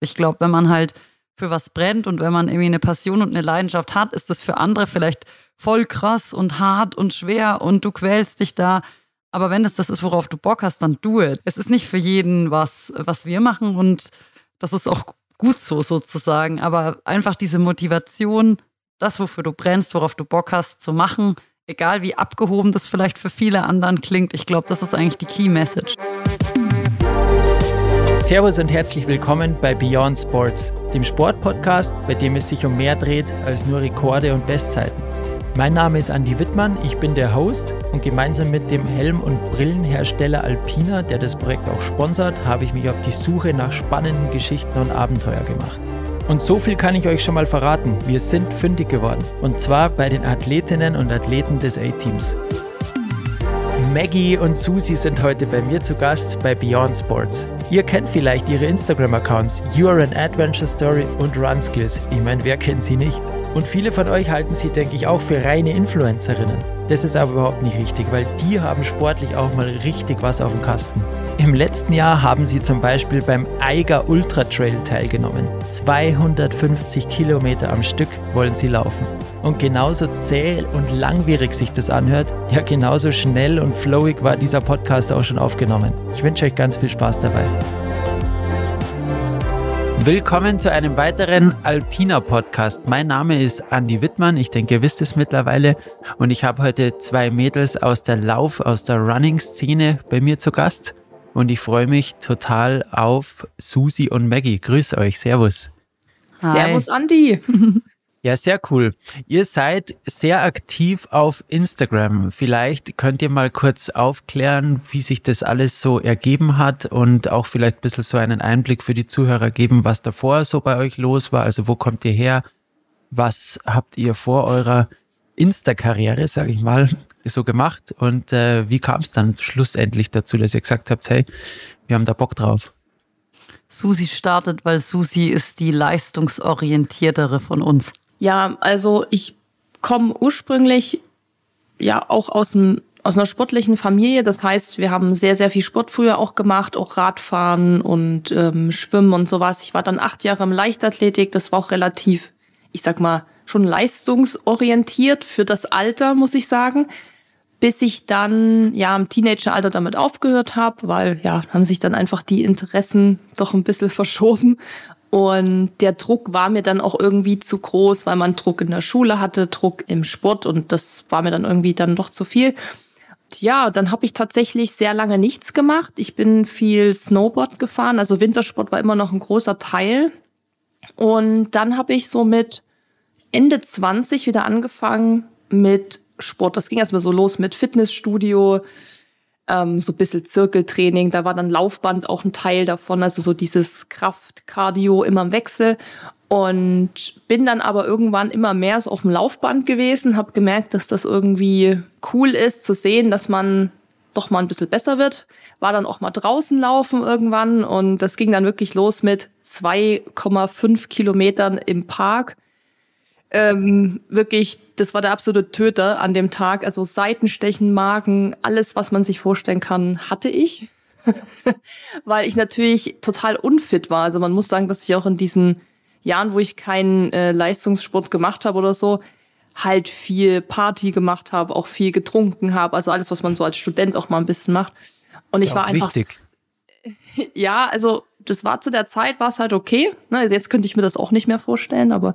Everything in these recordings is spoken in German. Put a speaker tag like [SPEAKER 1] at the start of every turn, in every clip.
[SPEAKER 1] Ich glaube, wenn man halt für was brennt und wenn man irgendwie eine Passion und eine Leidenschaft hat, ist das für andere vielleicht voll krass und hart und schwer und du quälst dich da. Aber wenn das das ist, worauf du Bock hast, dann do it. Es ist nicht für jeden was, was wir machen und das ist auch gut so sozusagen. Aber einfach diese Motivation, das, wofür du brennst, worauf du Bock hast, zu machen, egal wie abgehoben das vielleicht für viele anderen klingt, ich glaube, das ist eigentlich die Key Message.
[SPEAKER 2] Servus und herzlich willkommen bei Beyond Sports, dem Sportpodcast, bei dem es sich um mehr dreht als nur Rekorde und Bestzeiten. Mein Name ist Andy Wittmann, ich bin der Host und gemeinsam mit dem Helm- und Brillenhersteller Alpina, der das Projekt auch sponsert, habe ich mich auf die Suche nach spannenden Geschichten und Abenteuer gemacht. Und so viel kann ich euch schon mal verraten, wir sind fündig geworden. Und zwar bei den Athletinnen und Athleten des A-Teams. Maggie und Susi sind heute bei mir zu Gast bei Beyond Sports. Ihr kennt vielleicht ihre Instagram-Accounts You Are an Adventure Story und Run Skills. Ich meine, wer kennt sie nicht? Und viele von euch halten sie, denke ich, auch für reine Influencerinnen. Das ist aber überhaupt nicht richtig, weil die haben sportlich auch mal richtig was auf dem Kasten. Im letzten Jahr haben sie zum Beispiel beim Eiger Ultra Trail teilgenommen. 250 Kilometer am Stück wollen sie laufen. Und genauso zäh und langwierig sich das anhört, ja genauso schnell und flowig war dieser Podcast auch schon aufgenommen. Ich wünsche euch ganz viel Spaß dabei. Willkommen zu einem weiteren Alpina Podcast. Mein Name ist Andy Wittmann. Ich denke, ihr wisst es mittlerweile. Und ich habe heute zwei Mädels aus der Lauf-, aus der Running-Szene bei mir zu Gast. Und ich freue mich total auf Susi und Maggie. Grüß euch. Servus.
[SPEAKER 3] Hi. Servus, Andi.
[SPEAKER 2] Ja, sehr cool. Ihr seid sehr aktiv auf Instagram. Vielleicht könnt ihr mal kurz aufklären, wie sich das alles so ergeben hat und auch vielleicht ein bisschen so einen Einblick für die Zuhörer geben, was davor so bei euch los war. Also wo kommt ihr her? Was habt ihr vor eurer Insta-Karriere, sage ich mal, so gemacht? Und äh, wie kam es dann schlussendlich dazu, dass ihr gesagt habt, hey, wir haben da Bock drauf?
[SPEAKER 1] Susi startet, weil Susi ist die leistungsorientiertere von uns.
[SPEAKER 3] Ja, also ich komme ursprünglich ja auch aus dem aus einer sportlichen Familie. Das heißt, wir haben sehr, sehr viel Sport früher auch gemacht, auch Radfahren und ähm, Schwimmen und sowas. Ich war dann acht Jahre im Leichtathletik. Das war auch relativ, ich sag mal, schon leistungsorientiert für das Alter, muss ich sagen. Bis ich dann ja im Teenageralter damit aufgehört habe, weil ja, haben sich dann einfach die Interessen doch ein bisschen verschoben. Und der Druck war mir dann auch irgendwie zu groß, weil man Druck in der Schule hatte, Druck im Sport und das war mir dann irgendwie dann doch zu viel. Ja, dann habe ich tatsächlich sehr lange nichts gemacht. Ich bin viel Snowboard gefahren, also Wintersport war immer noch ein großer Teil. Und dann habe ich so mit Ende 20 wieder angefangen mit Sport. Das ging erstmal so los mit Fitnessstudio, ähm, so ein bisschen Zirkeltraining. Da war dann Laufband auch ein Teil davon, also so dieses Kraft-Cardio immer im Wechsel. Und bin dann aber irgendwann immer mehr so auf dem Laufband gewesen, habe gemerkt, dass das irgendwie cool ist zu sehen, dass man doch mal ein bisschen besser wird. War dann auch mal draußen laufen irgendwann und das ging dann wirklich los mit 2,5 Kilometern im Park ähm, wirklich, das war der absolute Töter an dem Tag. Also Seitenstechen, Magen, alles, was man sich vorstellen kann, hatte ich. Weil ich natürlich total unfit war. Also man muss sagen, dass ich auch in diesen Jahren, wo ich keinen äh, Leistungssport gemacht habe oder so, halt viel Party gemacht habe, auch viel getrunken habe. Also alles, was man so als Student auch mal ein bisschen macht. Und ich war einfach. Wichtig. Ja, also das war zu der Zeit, war es halt okay. Ne? Jetzt könnte ich mir das auch nicht mehr vorstellen, aber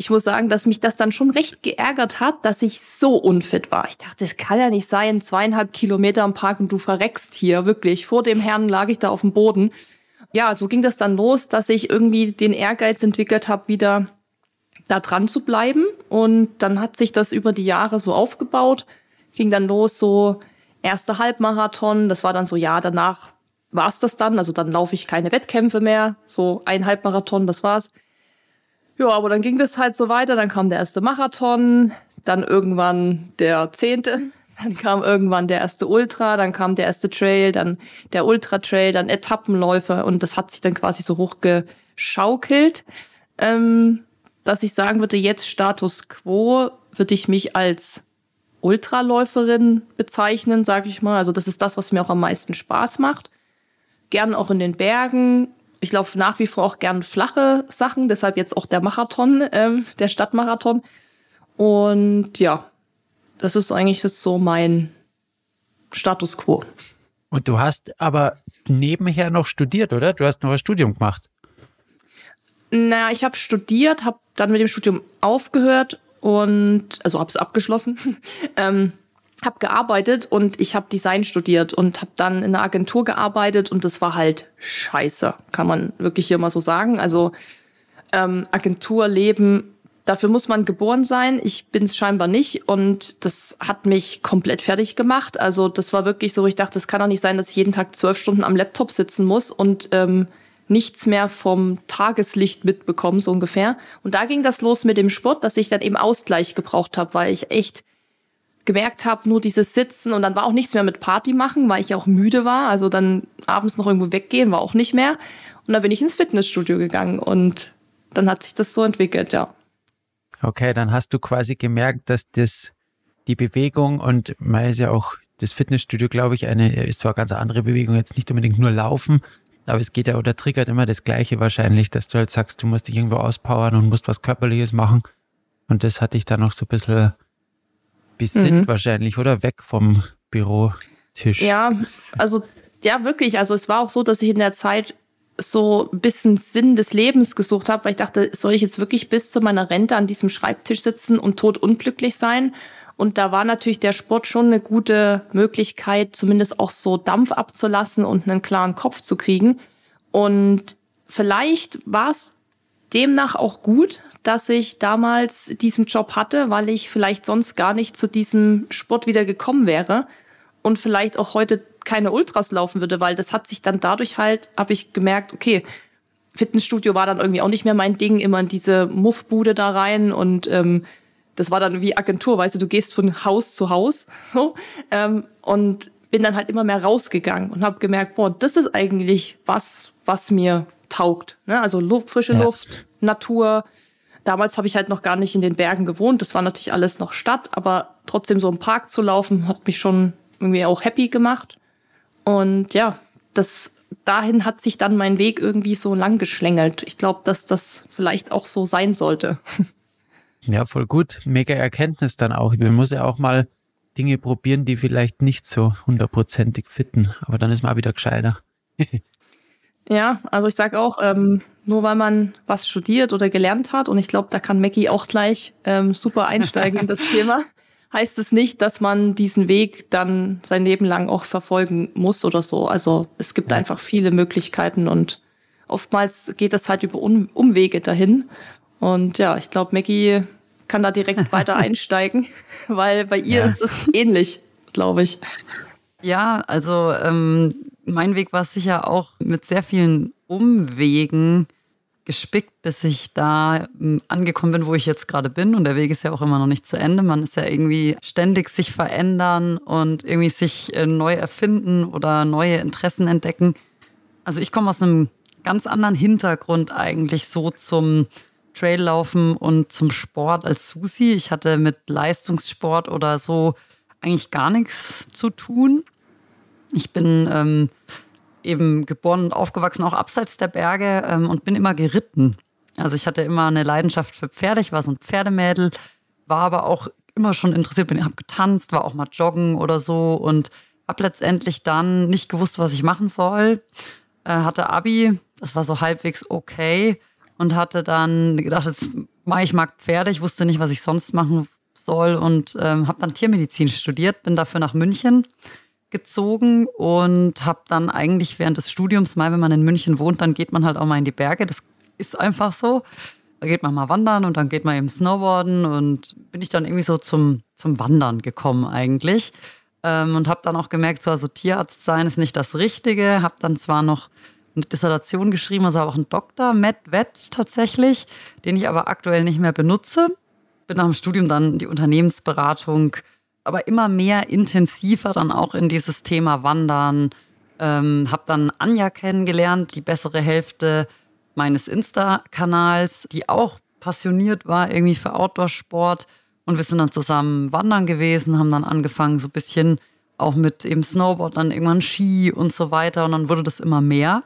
[SPEAKER 3] ich muss sagen, dass mich das dann schon recht geärgert hat, dass ich so unfit war. Ich dachte, es kann ja nicht sein, zweieinhalb Kilometer am Park und du verreckst hier, wirklich. Vor dem Herrn lag ich da auf dem Boden. Ja, so ging das dann los, dass ich irgendwie den Ehrgeiz entwickelt habe, wieder da dran zu bleiben. Und dann hat sich das über die Jahre so aufgebaut. Ging dann los, so erste Halbmarathon. Das war dann so, ja, danach war's das dann. Also dann laufe ich keine Wettkämpfe mehr. So ein Halbmarathon, das war's. Ja, aber dann ging das halt so weiter. Dann kam der erste Marathon, dann irgendwann der zehnte, dann kam irgendwann der erste Ultra, dann kam der erste Trail, dann der Ultra Trail, dann Etappenläufe und das hat sich dann quasi so hochgeschaukelt, ähm, dass ich sagen würde, jetzt Status quo würde ich mich als Ultraläuferin bezeichnen, sage ich mal. Also das ist das, was mir auch am meisten Spaß macht. Gern auch in den Bergen, ich laufe nach wie vor auch gern flache Sachen, deshalb jetzt auch der Marathon, ähm, der Stadtmarathon. Und ja, das ist eigentlich das so mein Status quo.
[SPEAKER 2] Und du hast aber nebenher noch studiert, oder? Du hast noch ein Studium gemacht.
[SPEAKER 3] Naja, ich habe studiert, habe dann mit dem Studium aufgehört und also habe es abgeschlossen. ähm, habe gearbeitet und ich habe Design studiert und habe dann in einer Agentur gearbeitet und das war halt scheiße, kann man wirklich hier mal so sagen. Also ähm, Agenturleben, dafür muss man geboren sein. Ich bin es scheinbar nicht und das hat mich komplett fertig gemacht. Also das war wirklich so, ich dachte, es kann doch nicht sein, dass ich jeden Tag zwölf Stunden am Laptop sitzen muss und ähm, nichts mehr vom Tageslicht mitbekomme, so ungefähr. Und da ging das los mit dem Sport, dass ich dann eben Ausgleich gebraucht habe, weil ich echt gemerkt habe, nur dieses Sitzen und dann war auch nichts mehr mit Party machen, weil ich auch müde war. Also dann abends noch irgendwo weggehen war auch nicht mehr. Und dann bin ich ins Fitnessstudio gegangen und dann hat sich das so entwickelt, ja.
[SPEAKER 2] Okay, dann hast du quasi gemerkt, dass das die Bewegung und man ist ja auch das Fitnessstudio, glaube ich, eine ist zwar ganz andere Bewegung, jetzt nicht unbedingt nur laufen, aber es geht ja oder triggert immer das Gleiche wahrscheinlich, dass du halt sagst, du musst dich irgendwo auspowern und musst was Körperliches machen. Und das hatte ich dann noch so ein bisschen besinnt mhm. wahrscheinlich, oder? Weg vom Bürotisch.
[SPEAKER 3] Ja, also, ja, wirklich. Also, es war auch so, dass ich in der Zeit so ein bisschen Sinn des Lebens gesucht habe, weil ich dachte, soll ich jetzt wirklich bis zu meiner Rente an diesem Schreibtisch sitzen und tot unglücklich sein? Und da war natürlich der Sport schon eine gute Möglichkeit, zumindest auch so Dampf abzulassen und einen klaren Kopf zu kriegen. Und vielleicht war es demnach auch gut, dass ich damals diesen Job hatte, weil ich vielleicht sonst gar nicht zu diesem Sport wieder gekommen wäre und vielleicht auch heute keine Ultras laufen würde, weil das hat sich dann dadurch halt, habe ich gemerkt, okay, Fitnessstudio war dann irgendwie auch nicht mehr mein Ding, immer in diese Muffbude da rein und ähm, das war dann wie Agentur, weißt du, du gehst von Haus zu Haus so, ähm, und bin dann halt immer mehr rausgegangen und habe gemerkt, boah, das ist eigentlich was, was mir taugt. Ne? Also Luft, frische ja. Luft, Natur. Damals habe ich halt noch gar nicht in den Bergen gewohnt. Das war natürlich alles noch Stadt, aber trotzdem so im Park zu laufen, hat mich schon irgendwie auch happy gemacht. Und ja, das dahin hat sich dann mein Weg irgendwie so lang geschlängelt. Ich glaube, dass das vielleicht auch so sein sollte.
[SPEAKER 2] Ja, voll gut. Mega Erkenntnis dann auch. Man muss ja auch mal Dinge probieren, die vielleicht nicht so hundertprozentig fitten. Aber dann ist man auch wieder gescheiter.
[SPEAKER 3] Ja, also ich sage auch, ähm, nur weil man was studiert oder gelernt hat, und ich glaube, da kann Mackie auch gleich ähm, super einsteigen in das Thema, heißt es nicht, dass man diesen Weg dann sein Leben lang auch verfolgen muss oder so. Also es gibt ja. einfach viele Möglichkeiten und oftmals geht es halt über um Umwege dahin. Und ja, ich glaube, Maggie kann da direkt weiter einsteigen, weil bei ihr ja. ist es ähnlich, glaube ich.
[SPEAKER 1] Ja, also ähm, mein Weg war sicher auch mit sehr vielen Umwegen gespickt, bis ich da ähm, angekommen bin, wo ich jetzt gerade bin. Und der Weg ist ja auch immer noch nicht zu Ende. Man ist ja irgendwie ständig sich verändern und irgendwie sich äh, neu erfinden oder neue Interessen entdecken. Also ich komme aus einem ganz anderen Hintergrund eigentlich so zum Traillaufen und zum Sport als Susi. Ich hatte mit Leistungssport oder so eigentlich gar nichts zu tun. Ich bin ähm, eben geboren und aufgewachsen, auch abseits der Berge ähm, und bin immer geritten. Also ich hatte immer eine Leidenschaft für Pferde. Ich war so ein Pferdemädel, war aber auch immer schon interessiert, bin, habe getanzt, war auch mal joggen oder so und habe letztendlich dann nicht gewusst, was ich machen soll. Äh, hatte Abi, das war so halbwegs okay und hatte dann gedacht, jetzt mache ich mag Pferde. Ich wusste nicht, was ich sonst machen soll und ähm, habe dann Tiermedizin studiert, bin dafür nach München gezogen und habe dann eigentlich während des Studiums mal, wenn man in München wohnt, dann geht man halt auch mal in die Berge. Das ist einfach so. Da geht man mal wandern und dann geht man eben Snowboarden und bin ich dann irgendwie so zum, zum Wandern gekommen eigentlich. Ähm, und habe dann auch gemerkt, so, also Tierarzt sein ist nicht das Richtige. Habe dann zwar noch eine Dissertation geschrieben, also auch einen Doktor, Matt Wett tatsächlich, den ich aber aktuell nicht mehr benutze. Bin nach dem Studium dann die Unternehmensberatung aber immer mehr intensiver dann auch in dieses Thema Wandern. Ähm, habe dann Anja kennengelernt, die bessere Hälfte meines Insta-Kanals, die auch passioniert war irgendwie für Outdoor-Sport. Und wir sind dann zusammen wandern gewesen, haben dann angefangen, so ein bisschen auch mit eben Snowboard, dann irgendwann Ski und so weiter. Und dann wurde das immer mehr.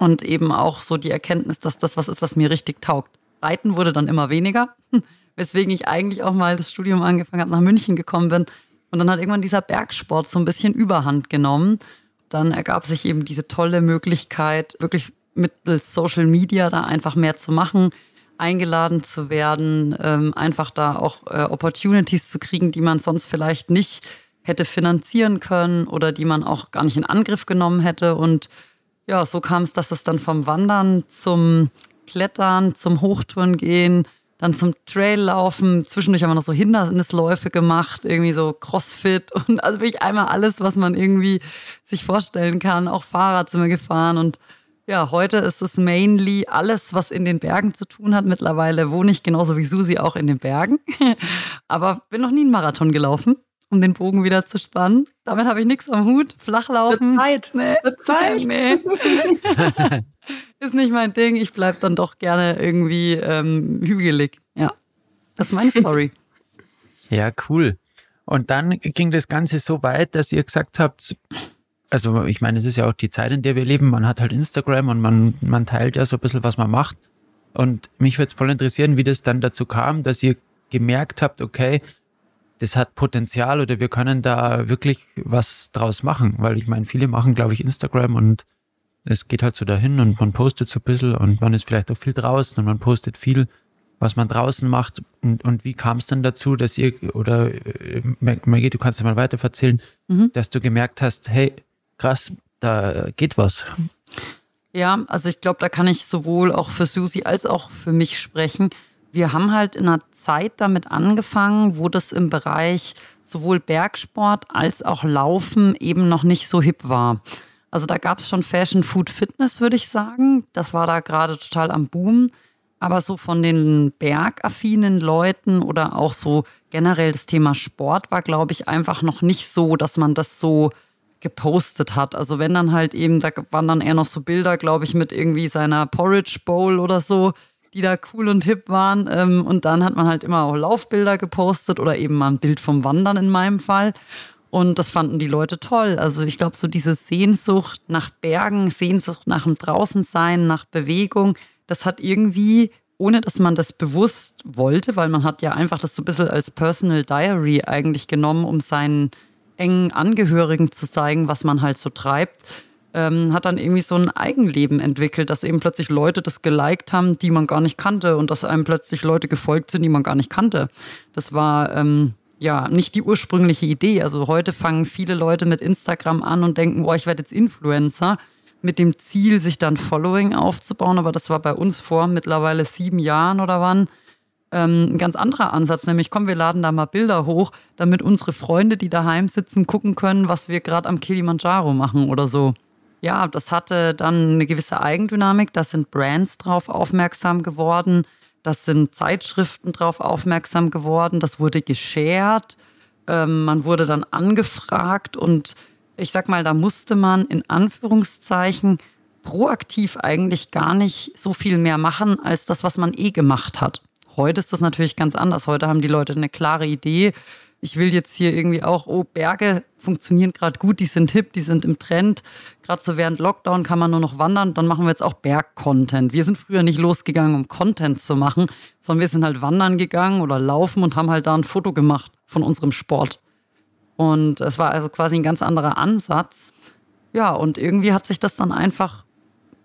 [SPEAKER 1] Und eben auch so die Erkenntnis, dass das was ist, was mir richtig taugt. Reiten wurde dann immer weniger, weswegen ich eigentlich auch mal das Studium angefangen habe, nach München gekommen bin. Und dann hat irgendwann dieser Bergsport so ein bisschen Überhand genommen. Dann ergab sich eben diese tolle Möglichkeit, wirklich mittels Social Media da einfach mehr zu machen, eingeladen zu werden, ähm, einfach da auch äh, Opportunities zu kriegen, die man sonst vielleicht nicht hätte finanzieren können oder die man auch gar nicht in Angriff genommen hätte. Und ja, so kam es, dass es dann vom Wandern zum Klettern, zum Hochtouren gehen, dann zum Traillaufen. Zwischendurch haben wir noch so Hindernisläufe gemacht, irgendwie so Crossfit und also wirklich einmal alles, was man irgendwie sich vorstellen kann. Auch Fahrrad sind wir gefahren und ja, heute ist es mainly alles, was in den Bergen zu tun hat. Mittlerweile wohne ich genauso wie Susi auch in den Bergen. Aber bin noch nie einen Marathon gelaufen, um den Bogen wieder zu spannen. Damit habe ich nichts am Hut. Flachlaufen.
[SPEAKER 3] Wird Zeit.
[SPEAKER 1] Nee.
[SPEAKER 3] Wird Zeit.
[SPEAKER 1] Nee. ist nicht mein Ding. Ich bleibe dann doch gerne irgendwie ähm, hügelig. Ja, das ist meine Story.
[SPEAKER 2] Ja, cool. Und dann ging das Ganze so weit, dass ihr gesagt habt, also ich meine, es ist ja auch die Zeit, in der wir leben. Man hat halt Instagram und man, man teilt ja so ein bisschen, was man macht. Und mich würde es voll interessieren, wie das dann dazu kam, dass ihr gemerkt habt, okay, das hat Potenzial oder wir können da wirklich was draus machen. Weil ich meine, viele machen, glaube ich, Instagram und es geht halt so dahin und man postet so ein bisschen und man ist vielleicht auch viel draußen und man postet viel, was man draußen macht. Und, und wie kam es dann dazu, dass ihr, oder äh, Maggie, du kannst ja mal weiter erzählen, mhm. dass du gemerkt hast, hey, krass, da geht was.
[SPEAKER 1] Ja, also ich glaube, da kann ich sowohl auch für Susi als auch für mich sprechen. Wir haben halt in einer Zeit damit angefangen, wo das im Bereich sowohl Bergsport als auch Laufen eben noch nicht so hip war. Also da gab es schon Fashion, Food, Fitness, würde ich sagen. Das war da gerade total am Boom. Aber so von den bergaffinen Leuten oder auch so generell das Thema Sport war, glaube ich, einfach noch nicht so, dass man das so gepostet hat. Also wenn dann halt eben, da waren dann eher noch so Bilder, glaube ich, mit irgendwie seiner Porridge Bowl oder so, die da cool und hip waren. Ähm, und dann hat man halt immer auch Laufbilder gepostet oder eben mal ein Bild vom Wandern in meinem Fall. Und das fanden die Leute toll. Also ich glaube, so diese Sehnsucht nach Bergen, Sehnsucht nach dem Draußensein, nach Bewegung, das hat irgendwie, ohne dass man das bewusst wollte, weil man hat ja einfach das so ein bisschen als Personal Diary eigentlich genommen, um seinen engen Angehörigen zu zeigen, was man halt so treibt, ähm, hat dann irgendwie so ein Eigenleben entwickelt, dass eben plötzlich Leute das geliked haben, die man gar nicht kannte und dass einem plötzlich Leute gefolgt sind, die man gar nicht kannte. Das war ähm, ja nicht die ursprüngliche Idee. Also heute fangen viele Leute mit Instagram an und denken, boah, ich werde jetzt Influencer mit dem Ziel, sich dann Following aufzubauen. Aber das war bei uns vor mittlerweile sieben Jahren oder wann ähm, ein ganz anderer Ansatz, nämlich komm, wir laden da mal Bilder hoch, damit unsere Freunde, die daheim sitzen, gucken können, was wir gerade am Kilimanjaro machen oder so. Ja, das hatte dann eine gewisse Eigendynamik. Da sind Brands drauf aufmerksam geworden. Das sind Zeitschriften drauf aufmerksam geworden. Das wurde geshared. Ähm, man wurde dann angefragt und ich sag mal, da musste man in Anführungszeichen proaktiv eigentlich gar nicht so viel mehr machen als das, was man eh gemacht hat. Heute ist das natürlich ganz anders. Heute haben die Leute eine klare Idee. Ich will jetzt hier irgendwie auch, oh, Berge funktionieren gerade gut, die sind hip, die sind im Trend. Gerade so während Lockdown kann man nur noch wandern, dann machen wir jetzt auch Berg-Content. Wir sind früher nicht losgegangen, um Content zu machen, sondern wir sind halt wandern gegangen oder laufen und haben halt da ein Foto gemacht von unserem Sport. Und es war also quasi ein ganz anderer Ansatz. Ja, und irgendwie hat sich das dann einfach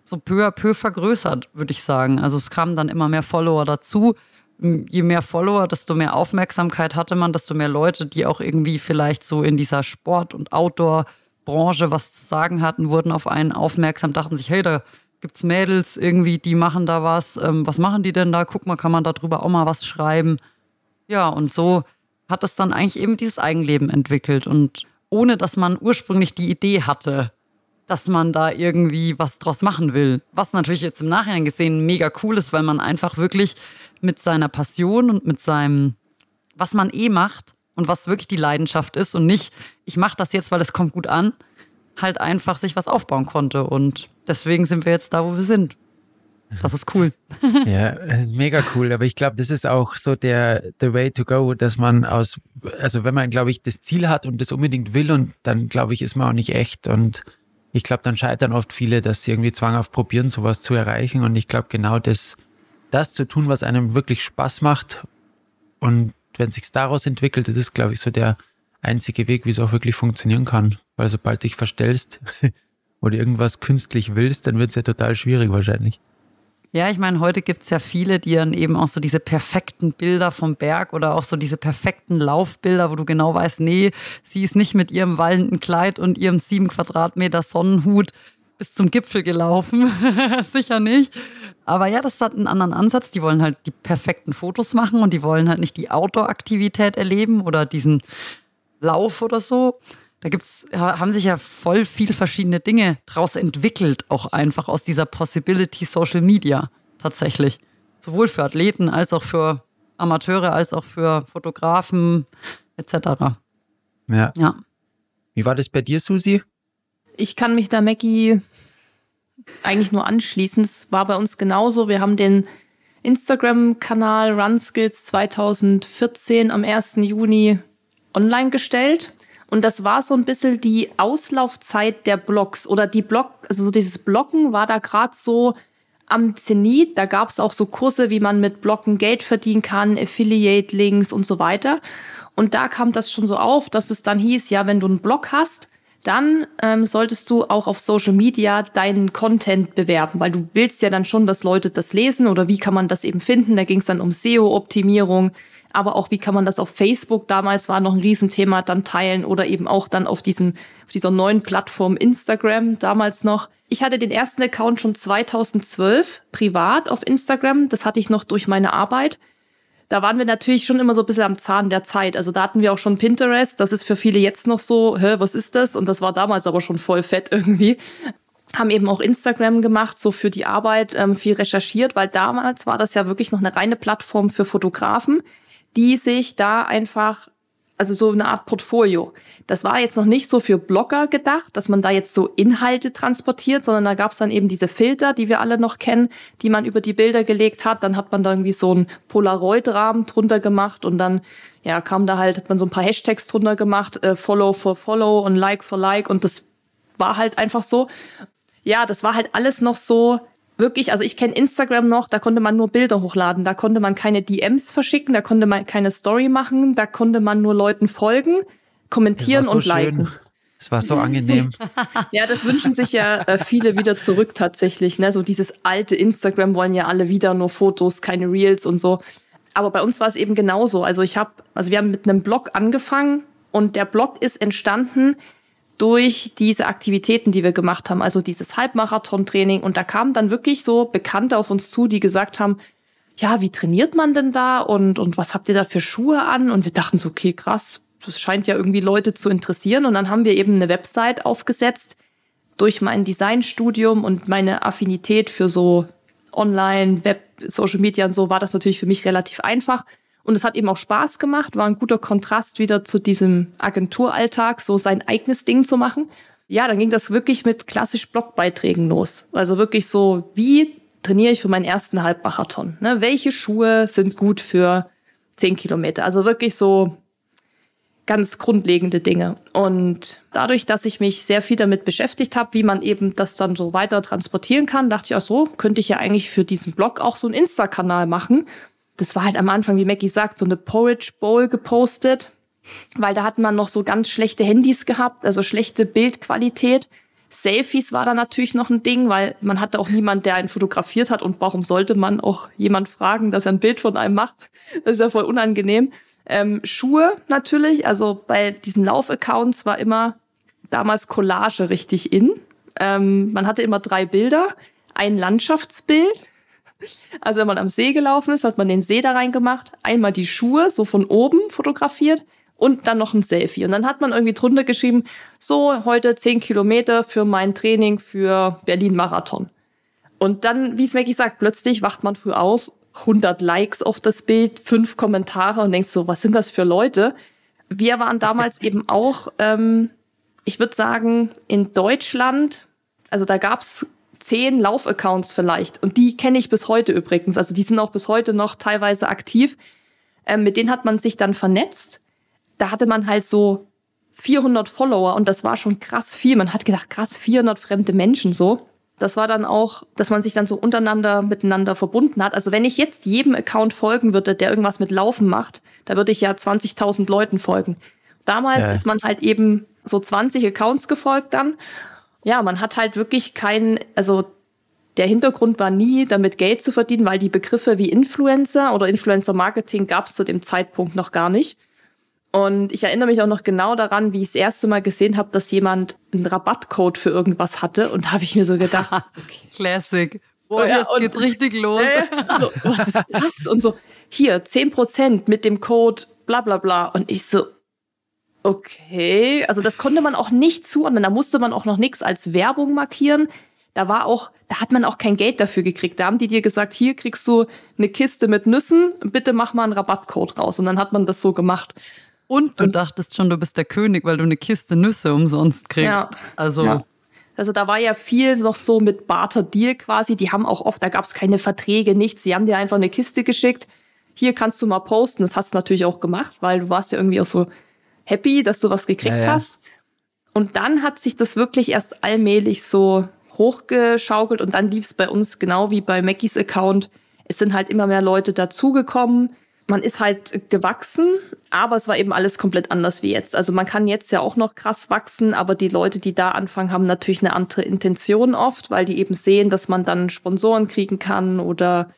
[SPEAKER 1] so peu à peu vergrößert, würde ich sagen. Also es kamen dann immer mehr Follower dazu je mehr Follower, desto mehr Aufmerksamkeit hatte man, desto mehr Leute, die auch irgendwie vielleicht so in dieser Sport- und Outdoor-Branche was zu sagen hatten, wurden auf einen aufmerksam, dachten sich, hey, da gibt's Mädels irgendwie, die machen da was. Ähm, was machen die denn da? Guck mal, kann man darüber auch mal was schreiben? Ja, und so hat es dann eigentlich eben dieses Eigenleben entwickelt. Und ohne dass man ursprünglich die Idee hatte, dass man da irgendwie was draus machen will. Was natürlich jetzt im Nachhinein gesehen mega cool ist, weil man einfach wirklich mit seiner Passion und mit seinem, was man eh macht und was wirklich die Leidenschaft ist und nicht, ich mache das jetzt, weil es kommt gut an, halt einfach sich was aufbauen konnte. Und deswegen sind wir jetzt da, wo wir sind. Das ist cool.
[SPEAKER 2] ja, das ist mega cool. Aber ich glaube, das ist auch so der the way to go, dass man aus, also wenn man, glaube ich, das Ziel hat und das unbedingt will und dann, glaube ich, ist man auch nicht echt und ich glaube, dann scheitern oft viele, dass sie irgendwie zwanghaft probieren, sowas zu erreichen. Und ich glaube, genau das, das zu tun, was einem wirklich Spaß macht und wenn sich daraus entwickelt, das ist, glaube ich, so der einzige Weg, wie es auch wirklich funktionieren kann. Weil sobald dich verstellst oder irgendwas künstlich willst, dann wird es ja total schwierig wahrscheinlich.
[SPEAKER 1] Ja, ich meine, heute gibt es ja viele, die dann eben auch so diese perfekten Bilder vom Berg oder auch so diese perfekten Laufbilder, wo du genau weißt, nee, sie ist nicht mit ihrem wallenden Kleid und ihrem sieben Quadratmeter Sonnenhut bis zum Gipfel gelaufen. Sicher nicht. Aber ja, das hat einen anderen Ansatz. Die wollen halt die perfekten Fotos machen und die wollen halt nicht die Outdoor-Aktivität erleben oder diesen Lauf oder so da gibt's, haben sich ja voll viel verschiedene Dinge draus entwickelt, auch einfach aus dieser Possibility Social Media tatsächlich. Sowohl für Athleten als auch für Amateure, als auch für Fotografen etc.
[SPEAKER 2] Ja. ja. Wie war das bei dir, Susi?
[SPEAKER 3] Ich kann mich da Mackie eigentlich nur anschließen. Es war bei uns genauso. Wir haben den Instagram-Kanal RunSkills 2014 am 1. Juni online gestellt. Und das war so ein bisschen die Auslaufzeit der Blogs oder die Blog, also so dieses Blocken war da gerade so am Zenit. Da gab es auch so Kurse, wie man mit Blocken Geld verdienen kann, Affiliate-Links und so weiter. Und da kam das schon so auf, dass es dann hieß, ja, wenn du einen Blog hast, dann ähm, solltest du auch auf Social Media deinen Content bewerben, weil du willst ja dann schon, dass Leute das lesen oder wie kann man das eben finden. Da ging es dann um SEO-Optimierung, aber auch wie kann man das auf Facebook, damals war noch ein Riesenthema, dann teilen oder eben auch dann auf, diesem, auf dieser neuen Plattform Instagram, damals noch. Ich hatte den ersten Account schon 2012 privat auf Instagram. Das hatte ich noch durch meine Arbeit. Da waren wir natürlich schon immer so ein bisschen am Zahn der Zeit. Also da hatten wir auch schon Pinterest. Das ist für viele jetzt noch so, hä, was ist das? Und das war damals aber schon voll fett irgendwie haben eben auch Instagram gemacht, so für die Arbeit, ähm, viel recherchiert, weil damals war das ja wirklich noch eine reine Plattform für Fotografen die sich da einfach, also so eine Art Portfolio. Das war jetzt noch nicht so für Blogger gedacht, dass man da jetzt so Inhalte transportiert, sondern da gab es dann eben diese Filter, die wir alle noch kennen, die man über die Bilder gelegt hat. Dann hat man da irgendwie so einen Polaroid-Rahmen drunter gemacht und dann ja, kam da halt, hat man so ein paar Hashtags drunter gemacht, äh, Follow for Follow und Like for Like und das war halt einfach so. Ja, das war halt alles noch so wirklich, also ich kenne Instagram noch, da konnte man nur Bilder hochladen, da konnte man keine DMs verschicken, da konnte man keine Story machen, da konnte man nur Leuten folgen, kommentieren so und liken.
[SPEAKER 2] Es war so angenehm.
[SPEAKER 3] ja, das wünschen sich ja äh, viele wieder zurück tatsächlich. Ne? So dieses alte Instagram wollen ja alle wieder nur Fotos, keine Reels und so. Aber bei uns war es eben genauso. Also ich habe, also wir haben mit einem Blog angefangen und der Blog ist entstanden durch diese Aktivitäten, die wir gemacht haben, also dieses Halbmarathon-Training. Und da kamen dann wirklich so Bekannte auf uns zu, die gesagt haben, ja, wie trainiert man denn da und, und was habt ihr da für Schuhe an? Und wir dachten so, okay, krass, das scheint ja irgendwie Leute zu interessieren. Und dann haben wir eben eine Website aufgesetzt durch mein Designstudium und meine Affinität für so Online, Web, Social Media und so war das natürlich für mich relativ einfach. Und es hat eben auch Spaß gemacht, war ein guter Kontrast wieder zu diesem Agenturalltag, so sein eigenes Ding zu machen. Ja, dann ging das wirklich mit klassisch Blogbeiträgen los. Also wirklich so, wie trainiere ich für meinen ersten Halbmarathon? Ne? Welche Schuhe sind gut für zehn Kilometer? Also wirklich so ganz grundlegende Dinge. Und dadurch, dass ich mich sehr viel damit beschäftigt habe, wie man eben das dann so weiter transportieren kann, dachte ich auch so, könnte ich ja eigentlich für diesen Blog auch so einen Insta-Kanal machen das war halt am Anfang, wie Mackie sagt, so eine Porridge Bowl gepostet, weil da hat man noch so ganz schlechte Handys gehabt, also schlechte Bildqualität. Selfies war da natürlich noch ein Ding, weil man hatte auch niemand, der einen fotografiert hat und warum sollte man auch jemand fragen, dass er ein Bild von einem macht? Das ist ja voll unangenehm. Ähm, Schuhe natürlich, also bei diesen Laufaccounts war immer damals Collage richtig in. Ähm, man hatte immer drei Bilder, ein Landschaftsbild, also wenn man am See gelaufen ist, hat man den See da reingemacht, einmal die Schuhe so von oben fotografiert und dann noch ein Selfie. Und dann hat man irgendwie drunter geschrieben, so heute 10 Kilometer für mein Training für Berlin-Marathon. Und dann, wie es Maggie sagt, plötzlich wacht man früh auf, 100 Likes auf das Bild, fünf Kommentare und denkst so, was sind das für Leute? Wir waren damals eben auch, ähm, ich würde sagen, in Deutschland, also da gab's zehn Laufaccounts vielleicht. Und die kenne ich bis heute übrigens. Also die sind auch bis heute noch teilweise aktiv. Ähm, mit denen hat man sich dann vernetzt. Da hatte man halt so 400 Follower und das war schon krass viel. Man hat gedacht, krass, 400 fremde Menschen so. Das war dann auch, dass man sich dann so untereinander miteinander verbunden hat. Also wenn ich jetzt jedem Account folgen würde, der irgendwas mit Laufen macht, da würde ich ja 20.000 Leuten folgen. Damals ja. ist man halt eben so 20 Accounts gefolgt dann. Ja, man hat halt wirklich keinen, also der Hintergrund war nie, damit Geld zu verdienen, weil die Begriffe wie Influencer oder Influencer Marketing gab es zu dem Zeitpunkt noch gar nicht. Und ich erinnere mich auch noch genau daran, wie ich das erste Mal gesehen habe, dass jemand einen Rabattcode für irgendwas hatte. Und da habe ich mir so gedacht,
[SPEAKER 1] okay. Classic. Oh, ja, jetzt und, geht's richtig los.
[SPEAKER 3] Äh, so, was ist das? Und so, hier, 10% mit dem Code bla bla bla. Und ich so, okay. Also das konnte man auch nicht zuordnen. Da musste man auch noch nichts als Werbung markieren. Da war auch, da hat man auch kein Geld dafür gekriegt. Da haben die dir gesagt, hier kriegst du eine Kiste mit Nüssen, bitte mach mal einen Rabattcode raus. Und dann hat man das so gemacht.
[SPEAKER 1] Und du dachtest schon, du bist der König, weil du eine Kiste Nüsse umsonst kriegst. Ja. Also. Ja.
[SPEAKER 3] Also da war ja viel noch so mit Barter Deal quasi. Die haben auch oft, da gab es keine Verträge, nichts. Die haben dir einfach eine Kiste geschickt. Hier kannst du mal posten. Das hast du natürlich auch gemacht, weil du warst ja irgendwie auch so happy, dass du was gekriegt ja, ja. hast. Und dann hat sich das wirklich erst allmählich so hochgeschaukelt und dann lief es bei uns genau wie bei Mackies Account. Es sind halt immer mehr Leute dazugekommen man ist halt gewachsen, aber es war eben alles komplett anders wie jetzt. Also man kann jetzt ja auch noch krass wachsen, aber die Leute, die da anfangen, haben natürlich eine andere Intention oft, weil die eben sehen, dass man dann Sponsoren kriegen kann oder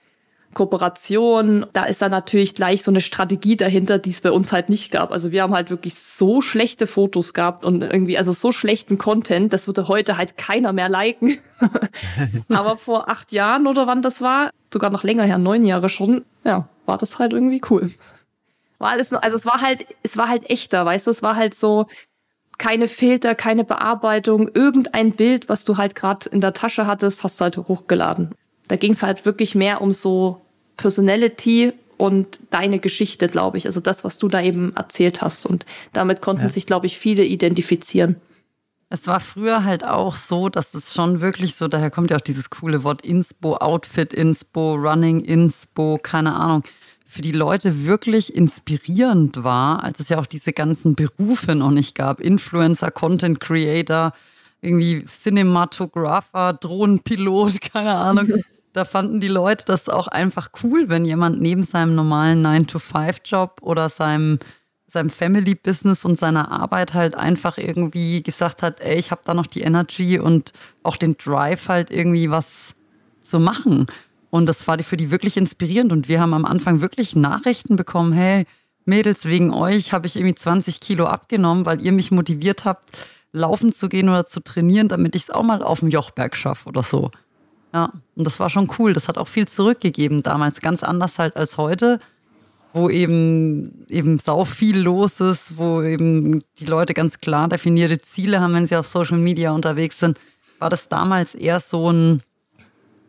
[SPEAKER 3] Kooperation. Da ist dann natürlich gleich so eine Strategie dahinter, die es bei uns halt nicht gab. Also wir haben halt wirklich so schlechte Fotos gehabt und irgendwie, also so schlechten Content, das würde heute halt keiner mehr liken. aber vor acht Jahren oder wann das war, sogar noch länger her, neun Jahre schon, ja, war das halt irgendwie cool. War alles, also es war halt, es war halt echter, weißt du, es war halt so keine Filter, keine Bearbeitung, irgendein Bild, was du halt gerade in der Tasche hattest, hast du halt hochgeladen. Da ging es halt wirklich mehr um so Personality und deine Geschichte, glaube ich. Also das, was du da eben erzählt hast. Und damit konnten ja. sich, glaube ich, viele identifizieren.
[SPEAKER 1] Es war früher halt auch so, dass es schon wirklich so, daher kommt ja auch dieses coole Wort Inspo, Outfit Inspo, Running Inspo, keine Ahnung, für die Leute wirklich inspirierend war, als es ja auch diese ganzen Berufe noch nicht gab. Influencer, Content Creator, irgendwie Cinematographer, Drohnenpilot, keine Ahnung. da fanden die Leute das auch einfach cool, wenn jemand neben seinem normalen 9-to-5-Job oder seinem seinem Family-Business und seiner Arbeit halt einfach irgendwie gesagt hat, ey, ich habe da noch die Energy und auch den Drive halt irgendwie was zu machen. Und das war für die wirklich inspirierend. Und wir haben am Anfang wirklich Nachrichten bekommen, hey, Mädels, wegen euch habe ich irgendwie 20 Kilo abgenommen, weil ihr mich motiviert habt, laufen zu gehen oder zu trainieren, damit ich es auch mal auf dem Jochberg schaffe oder so. Ja, und das war schon cool. Das hat auch viel zurückgegeben damals, ganz anders halt als heute wo eben, eben sau viel los ist, wo eben die Leute ganz klar definierte Ziele haben, wenn sie auf Social Media unterwegs sind, war das damals eher so ein,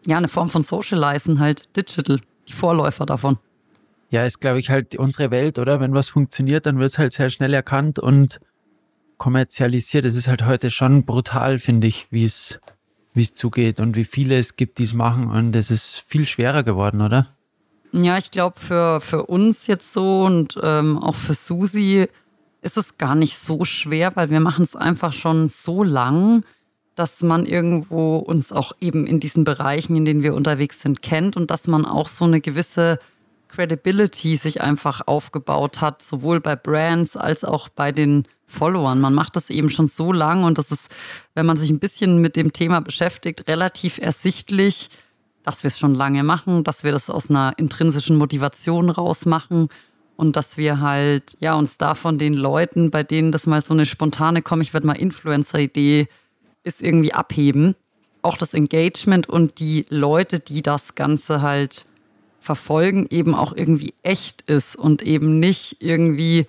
[SPEAKER 1] ja, eine Form von Socializen halt, digital, die Vorläufer davon.
[SPEAKER 2] Ja, ist, glaube ich, halt unsere Welt, oder? Wenn was funktioniert, dann wird es halt sehr schnell erkannt und kommerzialisiert. Es ist halt heute schon brutal, finde ich, wie es wie es zugeht und wie viele es gibt, die es machen. Und es ist viel schwerer geworden, oder?
[SPEAKER 1] Ja, ich glaube, für, für uns jetzt so und ähm, auch für Susi ist es gar nicht so schwer, weil wir machen es einfach schon so lang, dass man irgendwo uns auch eben in diesen Bereichen, in denen wir unterwegs sind, kennt und dass man auch so eine gewisse Credibility sich einfach aufgebaut hat, sowohl bei Brands als auch bei den Followern. Man macht das eben schon so lang und das ist, wenn man sich ein bisschen mit dem Thema beschäftigt, relativ ersichtlich, dass wir es schon lange machen, dass wir das aus einer intrinsischen Motivation rausmachen und dass wir halt ja uns da von den Leuten, bei denen das mal so eine spontane komm, ich werde mal Influencer-Idee ist irgendwie abheben. Auch das Engagement und die Leute, die das Ganze halt verfolgen, eben auch irgendwie echt ist und eben nicht irgendwie,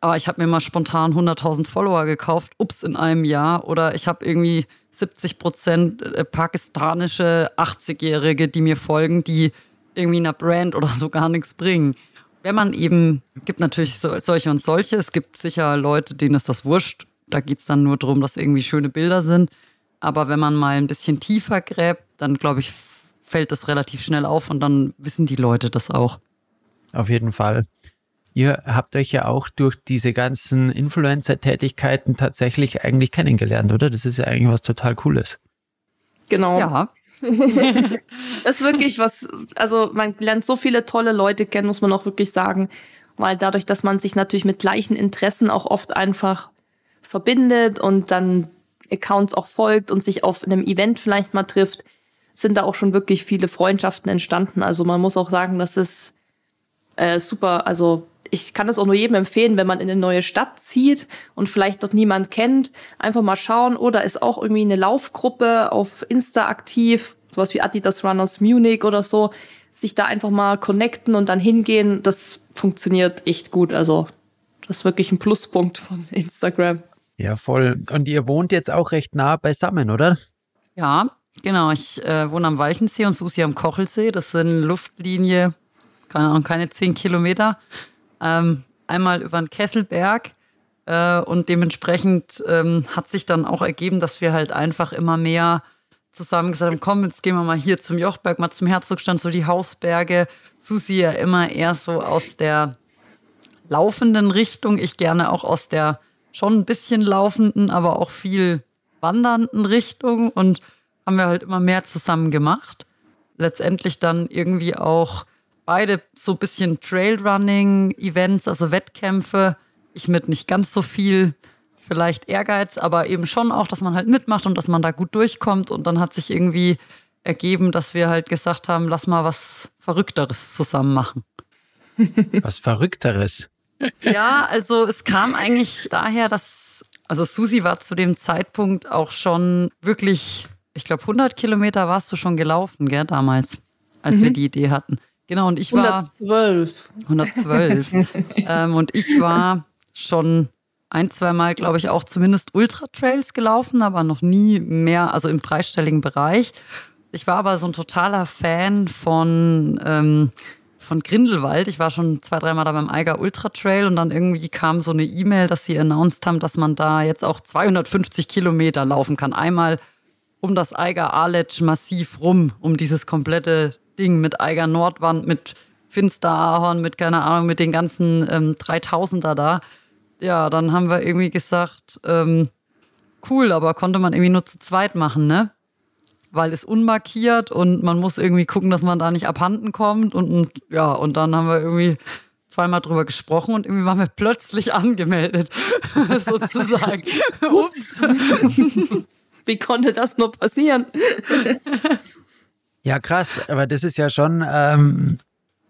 [SPEAKER 1] ah, ich habe mir mal spontan 100.000 Follower gekauft, ups, in einem Jahr oder ich habe irgendwie 70 Prozent äh, pakistanische 80-Jährige, die mir folgen, die irgendwie einer Brand oder so gar nichts bringen. Wenn man eben, gibt natürlich so, solche und solche, es gibt sicher Leute, denen ist das wurscht. Da geht es dann nur darum, dass irgendwie schöne Bilder sind. Aber wenn man mal ein bisschen tiefer gräbt, dann glaube ich, fällt das relativ schnell auf und dann wissen die Leute das auch.
[SPEAKER 2] Auf jeden Fall. Ihr habt euch ja auch durch diese ganzen Influencer-Tätigkeiten tatsächlich eigentlich kennengelernt, oder? Das ist ja eigentlich was total Cooles.
[SPEAKER 3] Genau.
[SPEAKER 1] Ja.
[SPEAKER 3] das ist wirklich was, also man lernt so viele tolle Leute kennen, muss man auch wirklich sagen, weil dadurch, dass man sich natürlich mit gleichen Interessen auch oft einfach verbindet und dann Accounts auch folgt und sich auf einem Event vielleicht mal trifft, sind da auch schon wirklich viele Freundschaften entstanden. Also man muss auch sagen, das ist äh, super. Also ich kann das auch nur jedem empfehlen, wenn man in eine neue Stadt zieht und vielleicht dort niemand kennt, einfach mal schauen. Oder ist auch irgendwie eine Laufgruppe auf Insta aktiv, sowas wie Adidas Runners Munich oder so, sich da einfach mal connecten und dann hingehen. Das funktioniert echt gut. Also das ist wirklich ein Pluspunkt von Instagram.
[SPEAKER 2] Ja, voll. Und ihr wohnt jetzt auch recht nah beisammen, oder?
[SPEAKER 1] Ja, genau. Ich äh, wohne am Walchensee und Susi am Kochelsee. Das sind Luftlinie, keine Ahnung, keine zehn Kilometer. Ähm, einmal über den Kesselberg. Äh, und dementsprechend ähm, hat sich dann auch ergeben, dass wir halt einfach immer mehr zusammen gesagt haben, komm, jetzt gehen wir mal hier zum Jochberg, mal zum Herzogstand, so die Hausberge. Susi ja immer eher so aus der laufenden Richtung, ich gerne auch aus der schon ein bisschen laufenden, aber auch viel wandernden Richtung und haben wir halt immer mehr zusammen gemacht. Letztendlich dann irgendwie auch beide so ein bisschen Trailrunning-Events, also Wettkämpfe. Ich mit nicht ganz so viel vielleicht Ehrgeiz, aber eben schon auch, dass man halt mitmacht und dass man da gut durchkommt. Und dann hat sich irgendwie ergeben, dass wir halt gesagt haben, lass mal was Verrückteres zusammen machen.
[SPEAKER 2] Was Verrückteres?
[SPEAKER 1] Ja, also es kam eigentlich daher, dass, also Susi war zu dem Zeitpunkt auch schon wirklich, ich glaube 100 Kilometer warst du schon gelaufen, gell, damals, als mhm. wir die Idee hatten. Genau, und ich war
[SPEAKER 3] 112.
[SPEAKER 1] 112. ähm, und ich war schon ein, zwei Mal, glaube ich, auch zumindest Ultra-Trails gelaufen, aber noch nie mehr, also im dreistelligen Bereich. Ich war aber so ein totaler Fan von ähm, von Grindelwald. Ich war schon zwei, dreimal da beim Eiger Ultra Trail und dann irgendwie kam so eine E-Mail, dass sie announced haben, dass man da jetzt auch 250 Kilometer laufen kann. Einmal um das Eiger Aletsch massiv rum, um dieses komplette Ding mit Eiger Nordwand, mit Finsterahorn, mit keine Ahnung, mit den ganzen ähm, 3000er da. Ja, dann haben wir irgendwie gesagt, ähm, cool, aber konnte man irgendwie nur zu zweit machen, ne? weil es unmarkiert und man muss irgendwie gucken, dass man da nicht abhanden kommt. Und, und ja, und dann haben wir irgendwie zweimal drüber gesprochen und irgendwie waren wir plötzlich angemeldet, sozusagen. Ups.
[SPEAKER 3] Wie konnte das nur passieren?
[SPEAKER 2] ja, krass, aber das ist ja schon, ähm,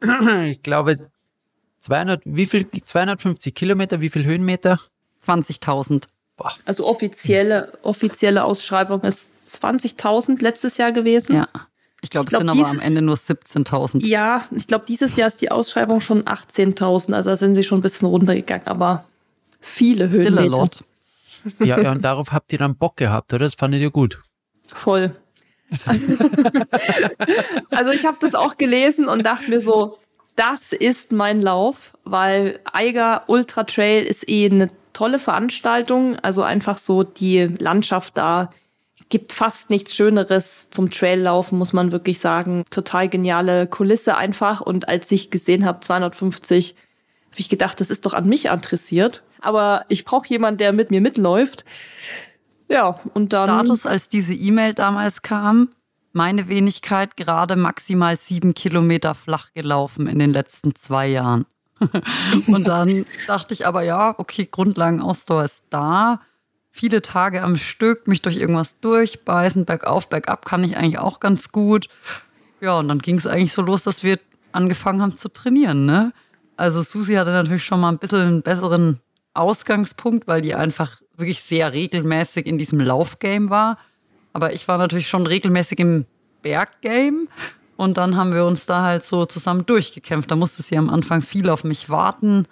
[SPEAKER 2] ich glaube, 200, wie viel, 250 Kilometer, wie viel Höhenmeter?
[SPEAKER 1] 20.000.
[SPEAKER 3] Also offizielle, offizielle Ausschreibung ist 20.000 letztes Jahr gewesen.
[SPEAKER 1] Ja. Ich glaube, glaub, es sind aber am Ende nur 17.000.
[SPEAKER 3] Ja, ich glaube, dieses Jahr ist die Ausschreibung schon 18.000. Also da sind sie schon ein bisschen runtergegangen, aber viele. Still a lot.
[SPEAKER 2] Ja, ja, und darauf habt ihr dann Bock gehabt, oder? Das fandet ihr gut.
[SPEAKER 3] Voll. also ich habe das auch gelesen und dachte mir so, das ist mein Lauf, weil Eiger Ultra Trail ist eh eine tolle Veranstaltung. Also einfach so die Landschaft da gibt fast nichts Schöneres zum Traillaufen, muss man wirklich sagen. Total geniale Kulisse einfach. Und als ich gesehen habe, 250, habe ich gedacht, das ist doch an mich adressiert. Aber ich brauche jemanden, der mit mir mitläuft. Ja, und dann.
[SPEAKER 1] Status, als diese E-Mail damals kam, meine Wenigkeit gerade maximal sieben Kilometer flach gelaufen in den letzten zwei Jahren. und dann dachte ich aber, ja, okay, Grundlagenausdauer ist da viele Tage am Stück mich durch irgendwas durchbeißen, bergauf, bergab kann ich eigentlich auch ganz gut. Ja, und dann ging es eigentlich so los, dass wir angefangen haben zu trainieren. Ne? Also Susi hatte natürlich schon mal ein bisschen einen besseren Ausgangspunkt, weil die einfach wirklich sehr regelmäßig in diesem Laufgame war. Aber ich war natürlich schon regelmäßig im Berggame. Und dann haben wir uns da halt so zusammen durchgekämpft. Da musste sie am Anfang viel auf mich warten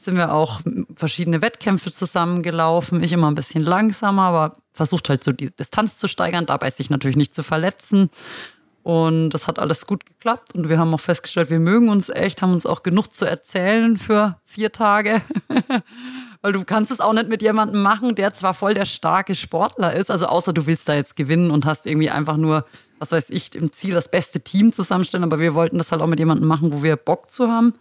[SPEAKER 1] sind wir auch verschiedene Wettkämpfe zusammengelaufen. Ich immer ein bisschen langsamer, aber versucht halt so die Distanz zu steigern, dabei sich natürlich nicht zu verletzen. Und das hat alles gut geklappt und wir haben auch festgestellt, wir mögen uns echt, haben uns auch genug zu erzählen für vier Tage. Weil du kannst es auch nicht mit jemandem machen, der zwar voll der starke Sportler ist, also außer du willst da jetzt gewinnen und hast irgendwie einfach nur, was weiß ich, im Ziel das beste Team zusammenstellen, aber wir wollten das halt auch mit jemandem machen, wo wir Bock zu haben.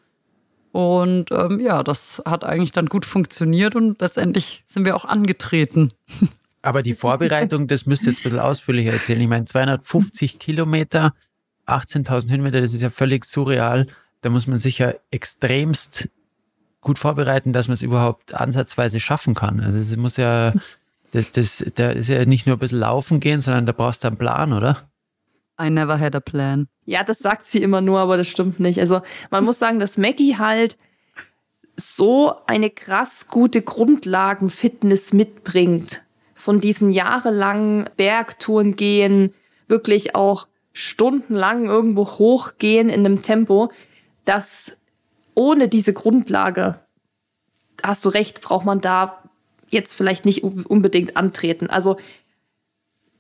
[SPEAKER 1] Und ähm, ja, das hat eigentlich dann gut funktioniert und letztendlich sind wir auch angetreten.
[SPEAKER 2] Aber die Vorbereitung, das müsst ihr jetzt ein bisschen ausführlicher erzählen. Ich meine, 250 Kilometer, 18.000 Höhenmeter, das ist ja völlig surreal. Da muss man sich ja extremst gut vorbereiten, dass man es überhaupt ansatzweise schaffen kann. Also es muss ja, das, das, da ist ja nicht nur ein bisschen laufen gehen, sondern da brauchst du einen Plan, oder?
[SPEAKER 1] I never had a plan.
[SPEAKER 3] Ja, das sagt sie immer nur, aber das stimmt nicht. Also man muss sagen, dass Maggie halt so eine krass gute Grundlagenfitness mitbringt. Von diesen jahrelangen Bergtouren gehen, wirklich auch stundenlang irgendwo hochgehen in einem Tempo, dass ohne diese Grundlage, hast du recht, braucht man da jetzt vielleicht nicht unbedingt antreten. Also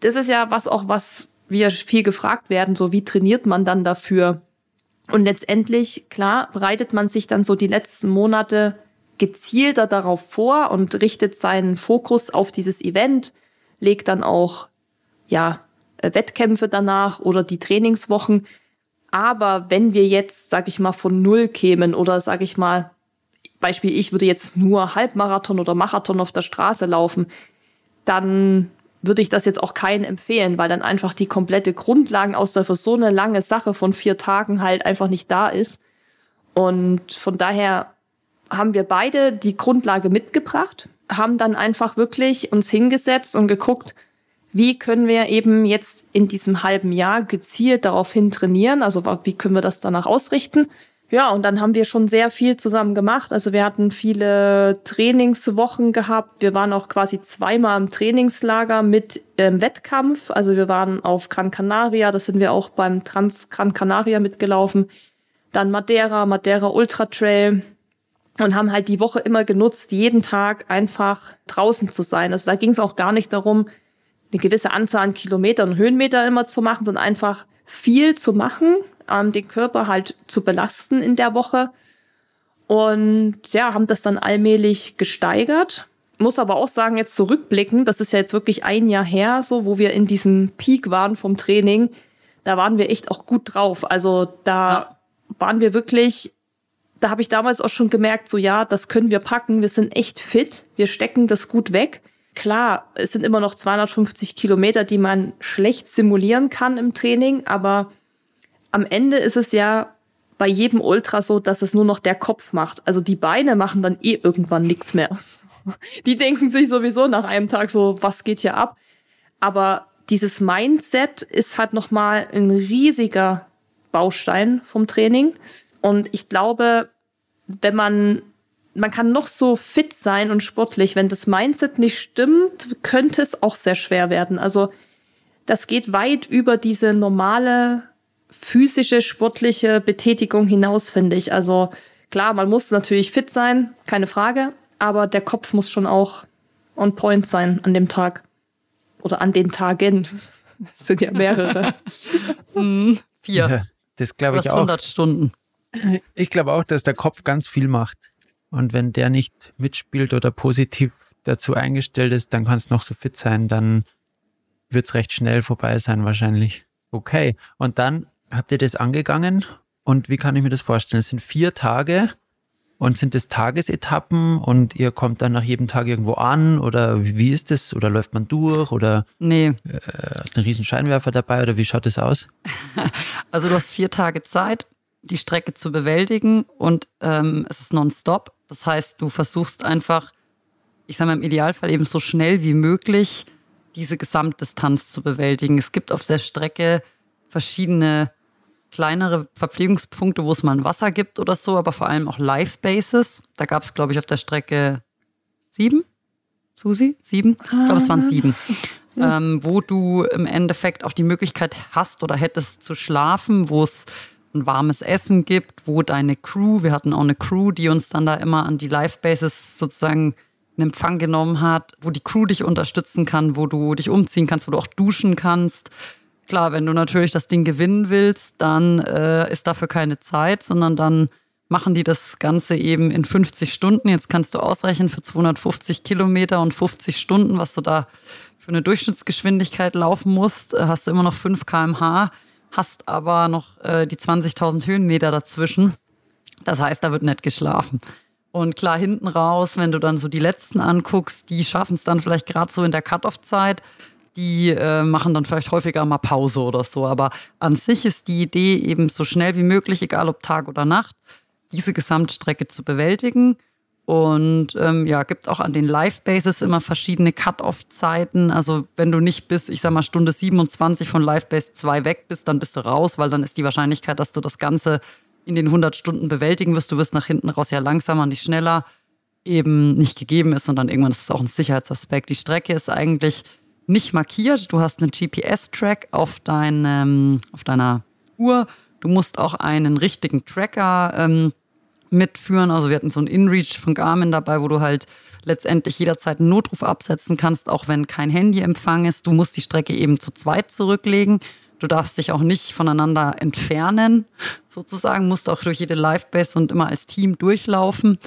[SPEAKER 3] das ist ja was auch was wir viel gefragt werden, so wie trainiert man dann dafür? Und letztendlich, klar, bereitet man sich dann so die letzten Monate gezielter darauf vor und richtet seinen Fokus auf dieses Event, legt dann auch, ja, äh, Wettkämpfe danach oder die Trainingswochen. Aber wenn wir jetzt, sag ich mal, von Null kämen oder sag ich mal, Beispiel, ich würde jetzt nur Halbmarathon oder Marathon auf der Straße laufen, dann würde ich das jetzt auch keinen empfehlen, weil dann einfach die komplette Grundlagen aus der für so eine lange Sache von vier Tagen halt einfach nicht da ist. Und von daher haben wir beide die Grundlage mitgebracht, haben dann einfach wirklich uns hingesetzt und geguckt, wie können wir eben jetzt in diesem halben Jahr gezielt daraufhin trainieren, also wie können wir das danach ausrichten ja, und dann haben wir schon sehr viel zusammen gemacht. Also wir hatten viele Trainingswochen gehabt. Wir waren auch quasi zweimal im Trainingslager mit ähm, Wettkampf. Also wir waren auf Gran Canaria, das sind wir auch beim Trans Gran Canaria mitgelaufen. Dann Madeira, Madeira Ultra Trail und haben halt die Woche immer genutzt, jeden Tag einfach draußen zu sein. Also da ging es auch gar nicht darum, eine gewisse Anzahl an Kilometern und Höhenmeter immer zu machen, sondern einfach viel zu machen, ähm, den Körper halt zu belasten in der Woche. Und ja, haben das dann allmählich gesteigert. Muss aber auch sagen, jetzt zurückblicken, das ist ja jetzt wirklich ein Jahr her, so, wo wir in diesem Peak waren vom Training. Da waren wir echt auch gut drauf. Also da ja. waren wir wirklich, da habe ich damals auch schon gemerkt, so ja, das können wir packen. Wir sind echt fit. Wir stecken das gut weg. Klar, es sind immer noch 250 Kilometer, die man schlecht simulieren kann im Training, aber am Ende ist es ja bei jedem Ultra so, dass es nur noch der Kopf macht. Also die Beine machen dann eh irgendwann nichts mehr. Die denken sich sowieso nach einem Tag so, was geht hier ab? Aber dieses Mindset ist halt nochmal ein riesiger Baustein vom Training. Und ich glaube, wenn man, man kann noch so fit sein und sportlich, wenn das Mindset nicht stimmt, könnte es auch sehr schwer werden. Also das geht weit über diese normale physische, sportliche Betätigung hinaus, finde ich. Also klar, man muss natürlich fit sein, keine Frage, aber der Kopf muss schon auch on point sein an dem Tag. Oder an den Tagen. Das sind ja mehrere.
[SPEAKER 1] Mhm. Vier.
[SPEAKER 2] Ja, das glaube ich auch.
[SPEAKER 1] 100 Stunden.
[SPEAKER 2] Ich glaube auch, dass der Kopf ganz viel macht. Und wenn der nicht mitspielt oder positiv dazu eingestellt ist, dann kann es noch so fit sein, dann wird es recht schnell vorbei sein wahrscheinlich. Okay. Und dann habt ihr das angegangen? Und wie kann ich mir das vorstellen? Es sind vier Tage und sind es Tagesetappen und ihr kommt dann nach jedem Tag irgendwo an oder wie ist das? Oder läuft man durch oder
[SPEAKER 1] nee.
[SPEAKER 2] äh, hast du einen riesen Scheinwerfer dabei oder wie schaut das aus?
[SPEAKER 1] Also du hast vier Tage Zeit, die Strecke zu bewältigen und ähm, es ist nonstop. Das heißt, du versuchst einfach, ich sage mal im Idealfall eben so schnell wie möglich diese Gesamtdistanz zu bewältigen. Es gibt auf der Strecke verschiedene kleinere Verpflegungspunkte, wo es mal ein Wasser gibt oder so, aber vor allem auch Live-Bases. Da gab es, glaube ich, auf der Strecke sieben, Susi? Sieben? Ich glaube, es waren sieben. Ähm, wo du im Endeffekt auch die Möglichkeit hast oder hättest zu schlafen, wo es ein warmes Essen gibt, wo deine Crew, wir hatten auch eine Crew, die uns dann da immer an die Live-Bases sozusagen in Empfang genommen hat, wo die Crew dich unterstützen kann, wo du dich umziehen kannst, wo du auch duschen kannst, Klar, wenn du natürlich das Ding gewinnen willst, dann äh, ist dafür keine Zeit, sondern dann machen die das Ganze eben in 50 Stunden. Jetzt kannst du ausrechnen für 250 Kilometer und 50 Stunden, was du da für eine Durchschnittsgeschwindigkeit laufen musst, äh, hast du immer noch 5 km/h, hast aber noch äh, die 20.000 Höhenmeter dazwischen. Das heißt, da wird nicht geschlafen. Und klar, hinten raus, wenn du dann so die letzten anguckst, die schaffen es dann vielleicht gerade so in der Cut-Off-Zeit. Die äh, machen dann vielleicht häufiger mal Pause oder so. Aber an sich ist die Idee eben so schnell wie möglich, egal ob Tag oder Nacht, diese Gesamtstrecke zu bewältigen. Und ähm, ja, gibt auch an den Live-Bases immer verschiedene Cut-Off-Zeiten. Also wenn du nicht bis, ich sag mal, Stunde 27 von Live-Base 2 weg bist, dann bist du raus, weil dann ist die Wahrscheinlichkeit, dass du das Ganze in den 100 Stunden bewältigen wirst, du wirst nach hinten raus ja langsamer, nicht schneller, eben nicht gegeben ist. Und dann irgendwann ist es auch ein Sicherheitsaspekt. Die Strecke ist eigentlich nicht markiert. Du hast einen GPS-Track auf, deinem, auf deiner Uhr. Du musst auch einen richtigen Tracker ähm, mitführen. Also wir hatten so ein InReach von Garmin dabei, wo du halt letztendlich jederzeit einen Notruf absetzen kannst, auch wenn kein Handyempfang ist. Du musst die Strecke eben zu zweit zurücklegen. Du darfst dich auch nicht voneinander entfernen, sozusagen, musst auch durch jede Live-Base und immer als Team durchlaufen.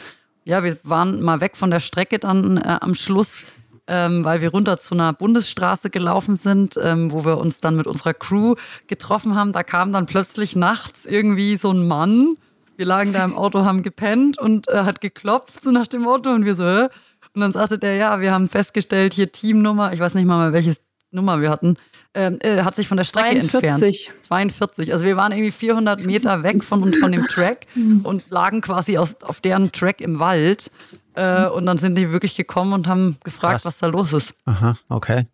[SPEAKER 1] Ja, wir waren mal weg von der Strecke dann äh, am Schluss, ähm, weil wir runter zu einer Bundesstraße gelaufen sind, ähm, wo wir uns dann mit unserer Crew getroffen haben. Da kam dann plötzlich nachts irgendwie so ein Mann wir lagen da im Auto, haben gepennt und äh, hat geklopft, so nach dem Auto und wir so, Hä? Und dann sagte der, ja, wir haben festgestellt, hier Teamnummer, ich weiß nicht mal, welches Nummer wir hatten, ähm, äh, hat sich von der Strecke 42. entfernt. 42. Also wir waren irgendwie 400 Meter weg von, und von dem Track und lagen quasi aus, auf deren Track im Wald. Äh, und dann sind die wirklich gekommen und haben gefragt, Krass. was da los ist.
[SPEAKER 2] Aha, okay.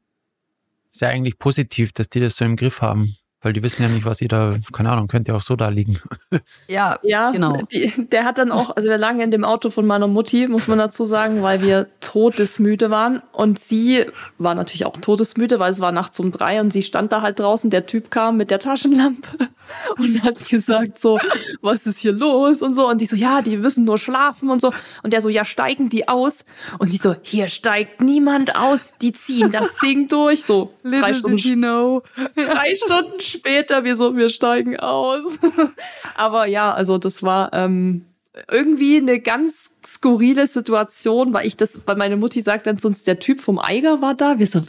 [SPEAKER 2] Ist ja eigentlich positiv, dass die das so im Griff haben. Weil die wissen ja nicht, was ihr da, keine Ahnung, könnt ja auch so da liegen.
[SPEAKER 3] Ja, ja genau. Die, der hat dann auch, also wir lagen in dem Auto von meiner Mutti, muss man dazu sagen, weil wir todesmüde waren. Und sie war natürlich auch todesmüde, weil es war nachts um drei und sie stand da halt draußen. Der Typ kam mit der Taschenlampe und hat gesagt so, was ist hier los und so. Und die so, ja, die müssen nur schlafen und so. Und der so, ja, steigen die aus? Und sie so, hier steigt niemand aus, die ziehen das Ding durch. So, drei Stunden, drei Stunden später, wir so, wir steigen aus. Aber ja, also das war ähm, irgendwie eine ganz skurrile Situation, weil ich das, weil meine Mutti sagt dann sonst der Typ vom Eiger war da. Wir so,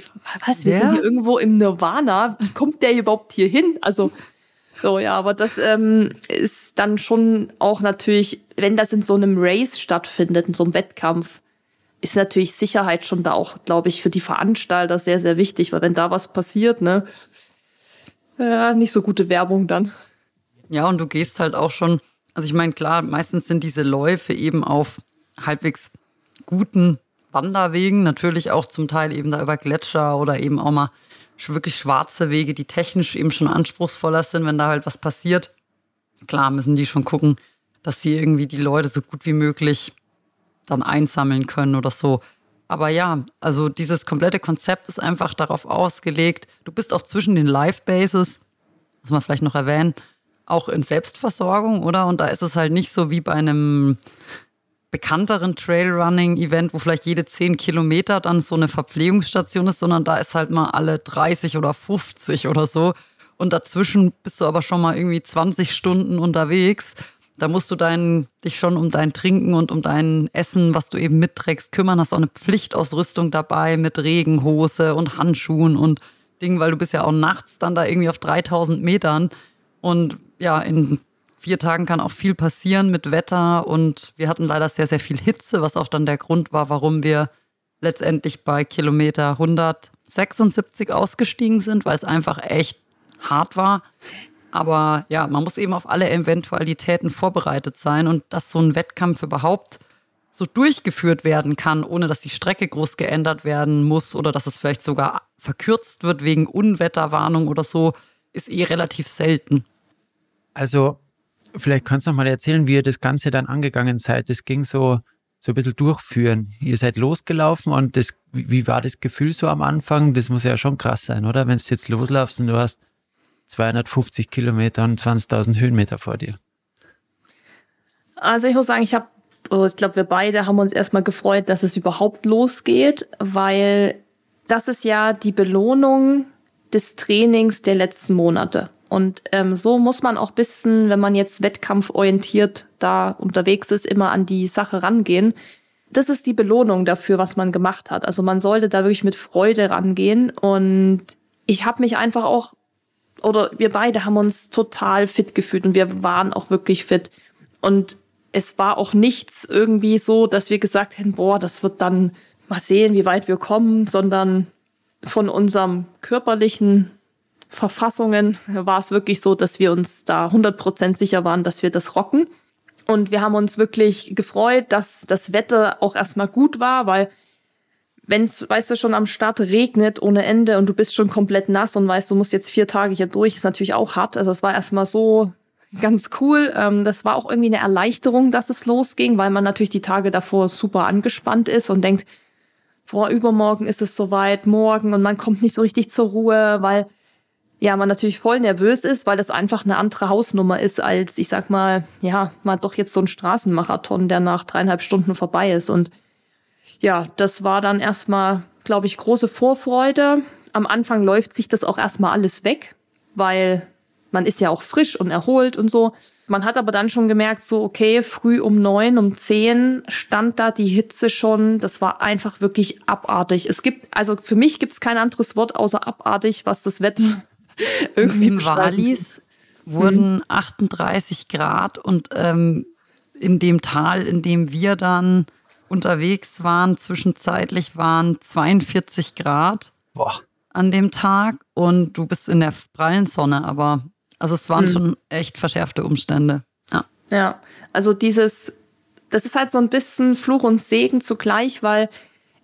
[SPEAKER 3] was? Wir ja? sind hier irgendwo im Nirvana. Wie kommt der überhaupt hier hin? Also so, ja, aber das ähm, ist dann schon auch natürlich, wenn das in so einem Race stattfindet, in so einem Wettkampf, ist natürlich Sicherheit schon da auch, glaube ich, für die Veranstalter sehr, sehr wichtig, weil wenn da was passiert, ne, ja, nicht so gute Werbung dann.
[SPEAKER 1] Ja, und du gehst halt auch schon, also ich meine, klar, meistens sind diese Läufe eben auf halbwegs guten Wanderwegen, natürlich auch zum Teil eben da über Gletscher oder eben auch mal wirklich schwarze Wege, die technisch eben schon anspruchsvoller sind, wenn da halt was passiert. Klar müssen die schon gucken, dass sie irgendwie die Leute so gut wie möglich dann einsammeln können oder so. Aber ja, also dieses komplette Konzept ist einfach darauf ausgelegt. Du bist auch zwischen den Live-Bases, muss man vielleicht noch erwähnen, auch in Selbstversorgung, oder? Und da ist es halt nicht so wie bei einem bekannteren Trailrunning-Event, wo vielleicht jede 10 Kilometer dann so eine Verpflegungsstation ist, sondern da ist halt mal alle 30 oder 50 oder so. Und dazwischen bist du aber schon mal irgendwie 20 Stunden unterwegs. Da musst du dein, dich schon um dein Trinken und um dein Essen, was du eben mitträgst, kümmern. Hast auch eine Pflichtausrüstung dabei mit Regenhose und Handschuhen und Dingen, weil du bist ja auch nachts dann da irgendwie auf 3000 Metern. Und ja, in vier Tagen kann auch viel passieren mit Wetter. Und wir hatten leider sehr, sehr viel Hitze, was auch dann der Grund war, warum wir letztendlich bei Kilometer 176 ausgestiegen sind, weil es einfach echt hart war. Aber ja, man muss eben auf alle Eventualitäten vorbereitet sein und dass so ein Wettkampf überhaupt so durchgeführt werden kann, ohne dass die Strecke groß geändert werden muss oder dass es vielleicht sogar verkürzt wird wegen Unwetterwarnung oder so, ist eh relativ selten.
[SPEAKER 2] Also, vielleicht kannst du noch mal erzählen, wie ihr das Ganze dann angegangen seid. Das ging so, so ein bisschen durchführen. Ihr seid losgelaufen und das, wie war das Gefühl so am Anfang? Das muss ja schon krass sein, oder? Wenn du jetzt loslaufst und du hast 250 Kilometer und 20.000 Höhenmeter vor dir?
[SPEAKER 3] Also ich muss sagen, ich habe, ich glaube, wir beide haben uns erstmal gefreut, dass es überhaupt losgeht, weil das ist ja die Belohnung des Trainings der letzten Monate. Und ähm, so muss man auch bisschen, wenn man jetzt wettkampforientiert da unterwegs ist, immer an die Sache rangehen. Das ist die Belohnung dafür, was man gemacht hat. Also man sollte da wirklich mit Freude rangehen. Und ich habe mich einfach auch oder wir beide haben uns total fit gefühlt und wir waren auch wirklich fit. Und es war auch nichts irgendwie so, dass wir gesagt hätten, boah, das wird dann mal sehen, wie weit wir kommen, sondern von unserem körperlichen Verfassungen war es wirklich so, dass wir uns da 100% sicher waren, dass wir das rocken. Und wir haben uns wirklich gefreut, dass das Wetter auch erstmal gut war, weil wenn es, weißt du, schon am Start regnet ohne Ende und du bist schon komplett nass und weißt, du musst jetzt vier Tage hier durch, ist natürlich auch hart. Also es war erstmal so ganz cool. Ähm, das war auch irgendwie eine Erleichterung, dass es losging, weil man natürlich die Tage davor super angespannt ist und denkt, vor übermorgen ist es soweit, morgen und man kommt nicht so richtig zur Ruhe, weil ja, man natürlich voll nervös ist, weil das einfach eine andere Hausnummer ist als, ich sag mal, ja, mal doch jetzt so ein Straßenmarathon, der nach dreieinhalb Stunden vorbei ist. Und ja, das war dann erstmal, glaube ich, große Vorfreude. Am Anfang läuft sich das auch erstmal alles weg, weil man ist ja auch frisch und erholt und so. Man hat aber dann schon gemerkt, so, okay, früh um neun, um zehn stand da die Hitze schon. Das war einfach wirklich abartig. Es gibt, also für mich gibt es kein anderes Wort außer abartig, was das Wetter
[SPEAKER 1] irgendwie In Wallis wurden mhm. 38 Grad und ähm, in dem Tal, in dem wir dann unterwegs waren, zwischenzeitlich waren 42 Grad Boah. an dem Tag und du bist in der prallen Sonne, aber also es waren mhm. schon echt verschärfte Umstände. Ja.
[SPEAKER 3] ja, also dieses, das ist halt so ein bisschen Fluch und Segen zugleich, weil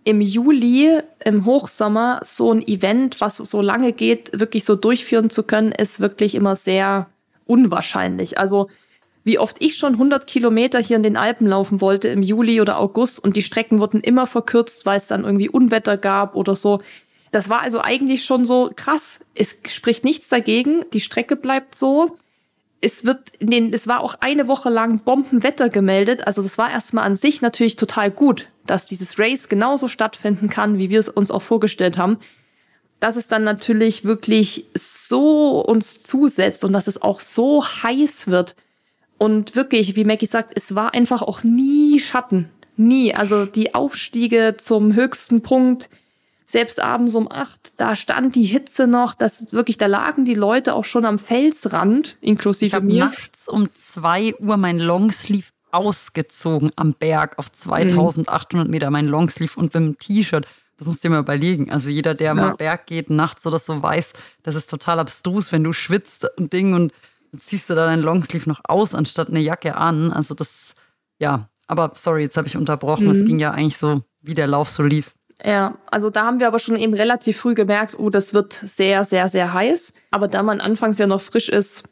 [SPEAKER 3] im Juli, im Hochsommer, so ein Event, was so lange geht, wirklich so durchführen zu können, ist wirklich immer sehr unwahrscheinlich. Also wie oft ich schon 100 Kilometer hier in den Alpen laufen wollte im Juli oder August und die Strecken wurden immer verkürzt, weil es dann irgendwie Unwetter gab oder so. Das war also eigentlich schon so krass. Es spricht nichts dagegen. Die Strecke bleibt so es wird in den, es war auch eine Woche lang Bombenwetter gemeldet. Also das war erstmal an sich natürlich total gut, dass dieses Race genauso stattfinden kann, wie wir es uns auch vorgestellt haben. Dass es dann natürlich wirklich so uns zusetzt und dass es auch so heiß wird. Und wirklich, wie Mackie sagt, es war einfach auch nie Schatten. Nie. Also die Aufstiege zum höchsten Punkt, selbst abends um acht, da stand die Hitze noch, das wirklich, da lagen die Leute auch schon am Felsrand, inklusive
[SPEAKER 1] ich
[SPEAKER 3] mir.
[SPEAKER 1] nachts um zwei Uhr mein Longsleeve ausgezogen am Berg auf 2800 Meter, mein Longsleeve und mit dem T-Shirt. Das musst du dir mal überlegen. Also jeder, der ja. mal Berg geht, nachts oder so, weiß, das ist total abstrus, wenn du schwitzt und Ding und ziehst du da dein Longsleeve noch aus, anstatt eine Jacke an. Also das, ja. Aber sorry, jetzt habe ich unterbrochen. Es mhm. ging ja eigentlich so, wie der Lauf so lief.
[SPEAKER 3] Ja, also da haben wir aber schon eben relativ früh gemerkt, oh, das wird sehr, sehr, sehr heiß. Aber da man anfangs ja noch frisch ist,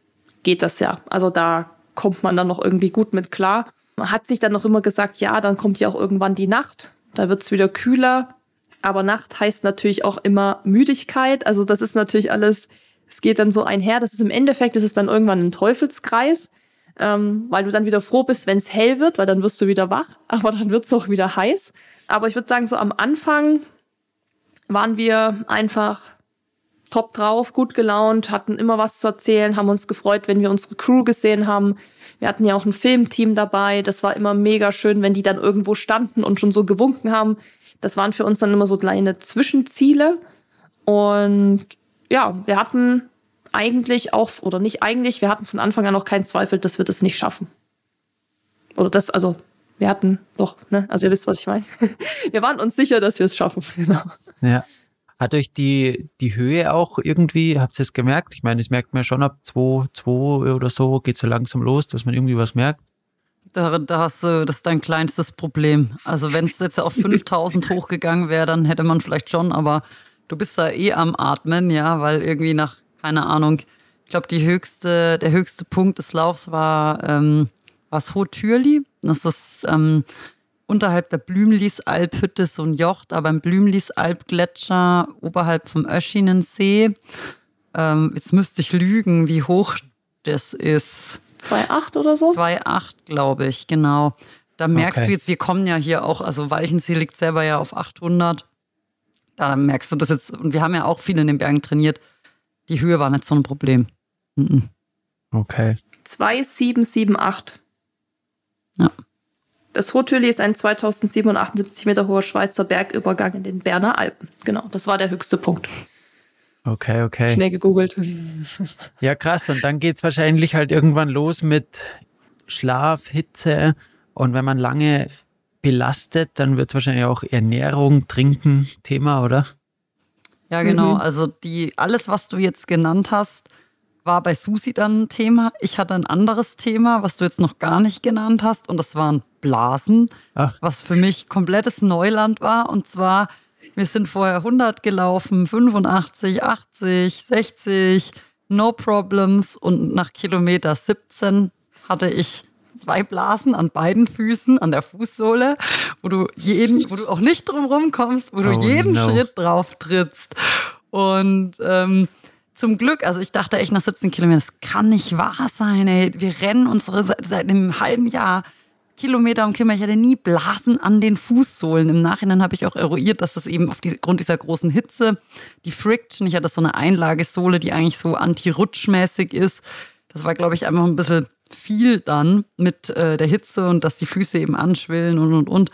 [SPEAKER 3] geht das ja. Also da kommt man dann noch irgendwie gut mit klar. Man hat sich dann noch immer gesagt, ja, dann kommt ja auch irgendwann die Nacht. Da wird es wieder kühler. Aber Nacht heißt natürlich auch immer Müdigkeit. Also das ist natürlich alles, es geht dann so einher. Das ist im Endeffekt, das ist dann irgendwann ein Teufelskreis. Ähm, weil du dann wieder froh bist, wenn es hell wird, weil dann wirst du wieder wach, aber dann wird es auch wieder heiß. Aber ich würde sagen, so am Anfang waren wir einfach top drauf, gut gelaunt, hatten immer was zu erzählen, haben uns gefreut, wenn wir unsere Crew gesehen haben. Wir hatten ja auch ein Filmteam dabei. Das war immer mega schön, wenn die dann irgendwo standen und schon so gewunken haben. Das waren für uns dann immer so kleine Zwischenziele. Und ja, wir hatten eigentlich auch, oder nicht eigentlich, wir hatten von Anfang an auch keinen Zweifel, dass wir das nicht schaffen. Oder das, also wir hatten doch, ne? Also ihr wisst, was ich meine. Wir waren uns sicher, dass wir es schaffen. Genau.
[SPEAKER 2] Ja. Hat euch die, die Höhe auch irgendwie, habt ihr es gemerkt? Ich meine, das merkt man schon ab 2, 2 oder so, geht es so langsam los, dass man irgendwie was merkt.
[SPEAKER 1] Da, da hast du, das ist dein kleinstes Problem. Also wenn es jetzt auf 5000 hochgegangen wäre, dann hätte man vielleicht schon, aber du bist da eh am Atmen, ja, weil irgendwie nach, keine Ahnung, ich glaube, die höchste, der höchste Punkt des Laufs war ähm, was Hotürli. Das ist ähm, unterhalb der Blümlisalphütte so ein Joch, da beim Blümlisalpgletscher oberhalb vom Öschinensee. Ähm, jetzt müsste ich lügen, wie hoch das ist.
[SPEAKER 3] 2,8 oder so?
[SPEAKER 1] 2,8, glaube ich, genau. Da merkst okay. du jetzt, wir kommen ja hier auch, also Walchensee liegt selber ja auf 800. Da merkst du das jetzt, und wir haben ja auch viel in den Bergen trainiert. Die Höhe war nicht so ein Problem.
[SPEAKER 2] Mhm. Okay.
[SPEAKER 3] 2778.
[SPEAKER 1] Ja.
[SPEAKER 3] Das Haut-Thürli ist ein 2778 Meter hoher Schweizer Bergübergang in den Berner Alpen. Genau, das war der höchste Punkt.
[SPEAKER 2] Okay, okay.
[SPEAKER 3] Schnell gegoogelt.
[SPEAKER 2] Ja, krass. Und dann geht es wahrscheinlich halt irgendwann los mit Schlaf, Hitze und wenn man lange belastet, dann wird wahrscheinlich auch Ernährung, Trinken Thema, oder?
[SPEAKER 1] Ja, genau. Mhm. Also die, alles, was du jetzt genannt hast, war bei Susi dann ein Thema. Ich hatte ein anderes Thema, was du jetzt noch gar nicht genannt hast, und das waren Blasen, Ach. was für mich komplettes Neuland war. Und zwar, wir sind vorher 100 gelaufen, 85, 80, 60, no problems. Und nach Kilometer 17 hatte ich zwei Blasen an beiden Füßen, an der Fußsohle, wo du jeden, wo du auch nicht drum kommst, wo du oh, jeden no. Schritt drauf trittst. Und ähm, zum Glück, also ich dachte echt nach 17 Kilometern, das kann nicht wahr sein, ey. Wir rennen unsere seit, seit einem halben Jahr Kilometer um Kilometer. Ich hatte nie Blasen an den Fußsohlen. Im Nachhinein habe ich auch eruiert, dass das eben aufgrund dieser großen Hitze, die Friction, ich hatte so eine Einlagesohle, die eigentlich so anti-rutschmäßig ist. Das war, glaube ich, einfach ein bisschen viel dann mit äh, der Hitze und dass die Füße eben anschwillen und und und.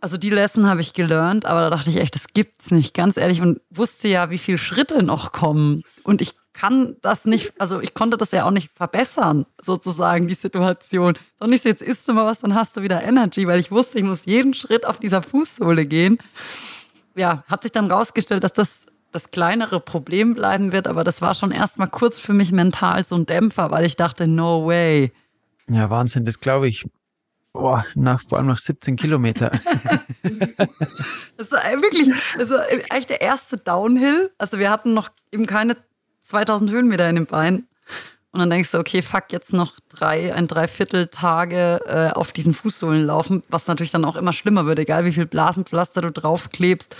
[SPEAKER 1] Also die Lesson habe ich gelernt, aber da dachte ich echt, das gibt's nicht, ganz ehrlich und wusste ja, wie viele Schritte noch kommen und ich kann das nicht, also ich konnte das ja auch nicht verbessern, sozusagen, die Situation. Sondern nicht so, jetzt isst du mal was, dann hast du wieder Energy, weil ich wusste, ich muss jeden Schritt auf dieser Fußsohle gehen. Ja, hat sich dann rausgestellt, dass das das kleinere Problem bleiben wird, aber das war schon erstmal kurz für mich mental so ein Dämpfer, weil ich dachte, no way.
[SPEAKER 2] Ja, Wahnsinn, das glaube ich. Boah, nach, vor allem nach 17 Kilometer.
[SPEAKER 1] das war wirklich, das war eigentlich der erste Downhill. Also wir hatten noch eben keine 2000 Höhenmeter in den Beinen. Und dann denkst du, okay, fuck, jetzt noch drei, ein Dreiviertel Tage äh, auf diesen Fußsohlen laufen, was natürlich dann auch immer schlimmer wird, egal wie viel Blasenpflaster du draufklebst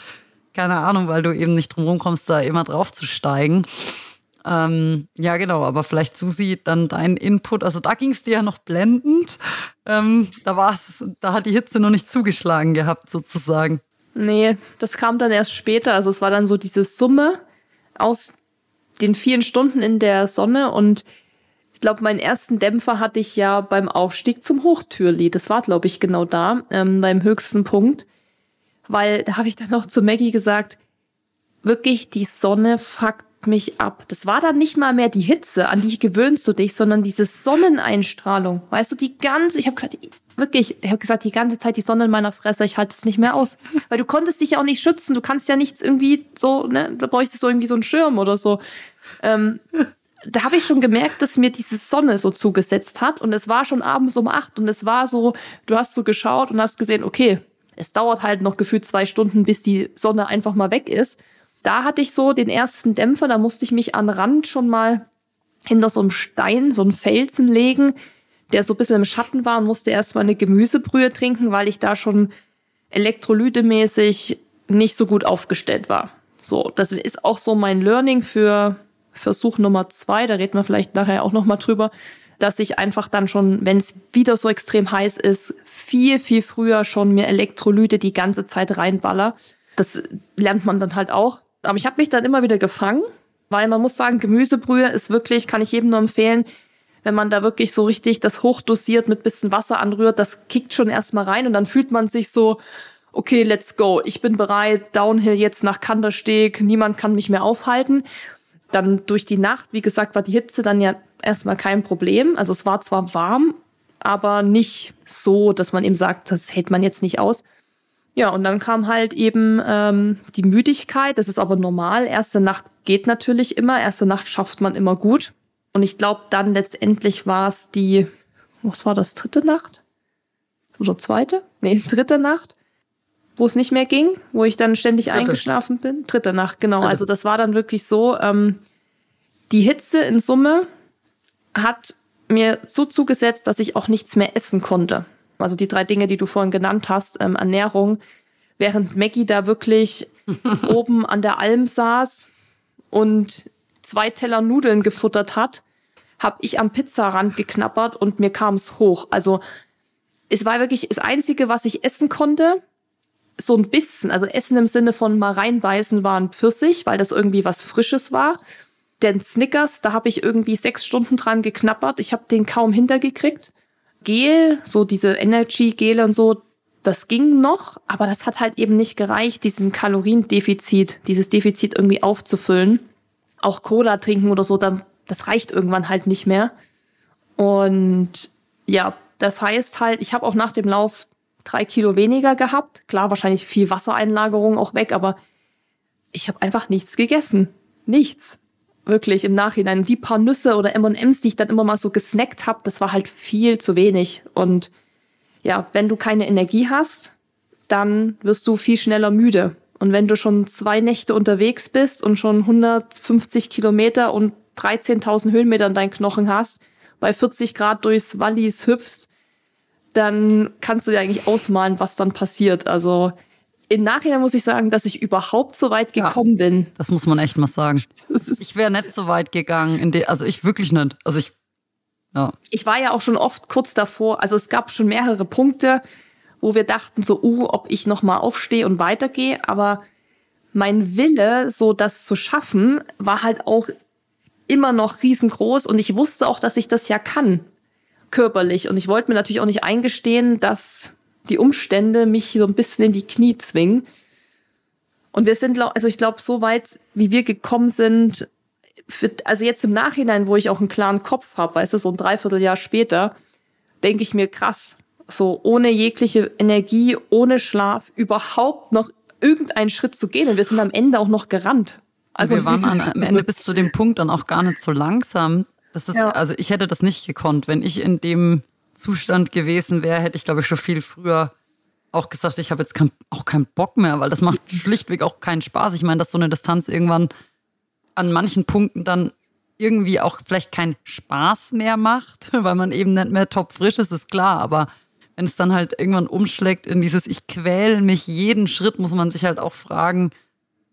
[SPEAKER 1] keine Ahnung, weil du eben nicht drum kommst, da immer drauf zu steigen. Ähm, ja, genau, aber vielleicht Susi, dann dein Input. Also da ging es dir ja noch blendend. Ähm, da war da hat die Hitze noch nicht zugeschlagen gehabt, sozusagen.
[SPEAKER 3] Nee, das kam dann erst später. Also es war dann so diese Summe aus den vielen Stunden in der Sonne und ich glaube, meinen ersten Dämpfer hatte ich ja beim Aufstieg zum Hochtürli. Das war, glaube ich, genau da, ähm, beim höchsten Punkt weil da habe ich dann noch zu Maggie gesagt, wirklich die Sonne fuckt mich ab. Das war dann nicht mal mehr die Hitze, an die gewöhnst du dich, sondern diese Sonneneinstrahlung. Weißt du, die ganze, ich habe gesagt, wirklich, ich habe gesagt, die ganze Zeit die Sonne in meiner Fresse, ich halte es nicht mehr aus. Weil du konntest dich ja auch nicht schützen, du kannst ja nichts irgendwie so, ne, da bräuchtest du irgendwie so einen Schirm oder so. Ähm, da habe ich schon gemerkt, dass mir diese Sonne so zugesetzt hat und es war schon abends um acht und es war so, du hast so geschaut und hast gesehen, okay, es dauert halt noch gefühlt zwei Stunden, bis die Sonne einfach mal weg ist. Da hatte ich so den ersten Dämpfer, da musste ich mich an Rand schon mal hinter so einem Stein, so einen Felsen legen, der so ein bisschen im Schatten war und musste erstmal eine Gemüsebrühe trinken, weil ich da schon elektrolytemäßig nicht so gut aufgestellt war. So, das ist auch so mein Learning für Versuch Nummer zwei. Da reden wir vielleicht nachher auch noch mal drüber dass ich einfach dann schon, wenn es wieder so extrem heiß ist, viel, viel früher schon mir Elektrolyte die ganze Zeit reinballer. Das lernt man dann halt auch. Aber ich habe mich dann immer wieder gefangen, weil man muss sagen, Gemüsebrühe ist wirklich, kann ich jedem nur empfehlen, wenn man da wirklich so richtig das hochdosiert mit bisschen Wasser anrührt, das kickt schon erstmal rein und dann fühlt man sich so, okay, let's go, ich bin bereit, Downhill jetzt nach Kandersteg, niemand kann mich mehr aufhalten. Dann durch die Nacht, wie gesagt, war die Hitze dann ja erstmal kein Problem. Also es war zwar warm, aber nicht so, dass man eben sagt, das hält man jetzt nicht aus. Ja, und dann kam halt eben ähm, die Müdigkeit. Das ist aber normal. Erste Nacht geht natürlich immer. Erste Nacht schafft man immer gut. Und ich glaube, dann letztendlich war es die, was war das, dritte Nacht? Oder zweite? Nee, dritte Nacht, wo es nicht mehr ging, wo ich dann ständig dritte. eingeschlafen bin. Dritte Nacht, genau. Dritte. Also das war dann wirklich so, ähm, die Hitze in Summe hat mir so zugesetzt, dass ich auch nichts mehr essen konnte. Also die drei Dinge, die du vorhin genannt hast, ähm, Ernährung, während Maggie da wirklich oben an der Alm saß und zwei Teller Nudeln gefuttert hat, habe ich am Pizzarand geknappert und mir kam es hoch. Also es war wirklich das Einzige, was ich essen konnte. So ein bisschen, also Essen im Sinne von mal reinbeißen war ein Pfirsich, weil das irgendwie was Frisches war den Snickers, da habe ich irgendwie sechs Stunden dran geknappert. Ich habe den kaum hintergekriegt. Gel, so diese Energy-Gele und so, das ging noch, aber das hat halt eben nicht gereicht, diesen Kaloriendefizit, dieses Defizit irgendwie aufzufüllen. Auch Cola trinken oder so, dann, das reicht irgendwann halt nicht mehr. Und ja, das heißt halt, ich habe auch nach dem Lauf drei Kilo weniger gehabt. Klar, wahrscheinlich viel Wassereinlagerung auch weg, aber ich habe einfach nichts gegessen. Nichts. Wirklich im Nachhinein. Die paar Nüsse oder M&Ms, die ich dann immer mal so gesnackt habe, das war halt viel zu wenig. Und ja, wenn du keine Energie hast, dann wirst du viel schneller müde. Und wenn du schon zwei Nächte unterwegs bist und schon 150 Kilometer und 13.000 Höhenmeter in deinen Knochen hast, bei 40 Grad durchs Wallis hüpfst, dann kannst du dir eigentlich ausmalen, was dann passiert. Also im Nachhinein muss ich sagen, dass ich überhaupt so weit gekommen ja, bin.
[SPEAKER 1] Das muss man echt mal sagen. Ich wäre nicht so weit gegangen. also ich wirklich nicht. Also ich,
[SPEAKER 3] ja. Ich war ja auch schon oft kurz davor. Also es gab schon mehrere Punkte, wo wir dachten so, uh, ob ich noch mal aufstehe und weitergehe. Aber mein Wille, so das zu schaffen, war halt auch immer noch riesengroß. Und ich wusste auch, dass ich das ja kann körperlich. Und ich wollte mir natürlich auch nicht eingestehen, dass die Umstände mich so ein bisschen in die Knie zwingen. Und wir sind, also ich glaube, so weit, wie wir gekommen sind, für, also jetzt im Nachhinein, wo ich auch einen klaren Kopf habe, weißt du, so ein Dreivierteljahr später, denke ich mir krass, so ohne jegliche Energie, ohne Schlaf, überhaupt noch irgendeinen Schritt zu gehen. Und wir sind am Ende auch noch gerannt.
[SPEAKER 1] Also wir waren am Ende bis zu dem Punkt dann auch gar nicht so langsam. Das ist, ja. also ich hätte das nicht gekonnt. Wenn ich in dem Zustand gewesen wäre, hätte ich, glaube ich, schon viel früher auch gesagt, ich habe jetzt kein, auch keinen Bock mehr, weil das macht schlichtweg auch keinen Spaß. Ich meine, dass so eine Distanz irgendwann an manchen Punkten dann irgendwie auch vielleicht keinen Spaß mehr macht, weil man eben nicht mehr topfrisch ist, ist klar. Aber wenn es dann halt irgendwann umschlägt in dieses Ich quäle mich jeden Schritt, muss man sich halt auch fragen,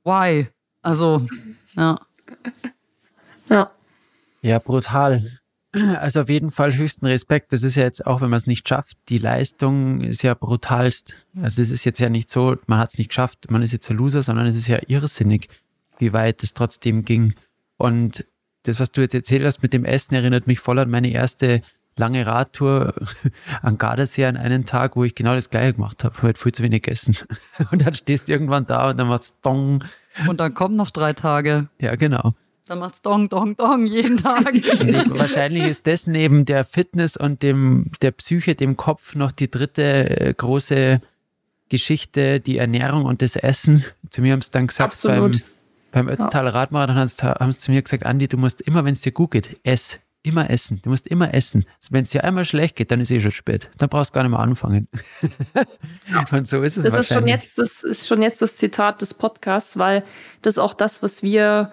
[SPEAKER 1] why? Also, ja.
[SPEAKER 2] Ja. Ja, brutal. Also auf jeden Fall höchsten Respekt. Das ist ja jetzt auch, wenn man es nicht schafft, die Leistung ist ja brutalst. Also es ist jetzt ja nicht so, man hat es nicht geschafft, man ist jetzt ein Loser, sondern es ist ja irrsinnig, wie weit es trotzdem ging. Und das, was du jetzt erzählt hast mit dem Essen, erinnert mich voll an meine erste lange Radtour an Gardasee an einen Tag, wo ich genau das gleiche gemacht habe. Halt viel zu wenig gegessen. Und dann stehst du irgendwann da und dann macht's Dong.
[SPEAKER 1] Und dann kommen noch drei Tage.
[SPEAKER 2] Ja, genau.
[SPEAKER 1] Dann macht's Dong, Dong, Dong jeden Tag.
[SPEAKER 2] wahrscheinlich ist das neben der Fitness und dem, der Psyche, dem Kopf noch die dritte äh, große Geschichte, die Ernährung und das Essen. Zu mir haben es dann gesagt, Absolut. beim, beim Ötztaler ja. Radmarathon haben sie zu mir gesagt, Andi, du musst immer, wenn es dir gut geht, ess. Immer essen. Du musst immer essen. Wenn es dir einmal schlecht geht, dann ist eh schon spät. Dann brauchst du gar nicht mehr anfangen.
[SPEAKER 3] und so ist es das ist schon jetzt Das ist schon jetzt das Zitat des Podcasts, weil das ist auch das, was wir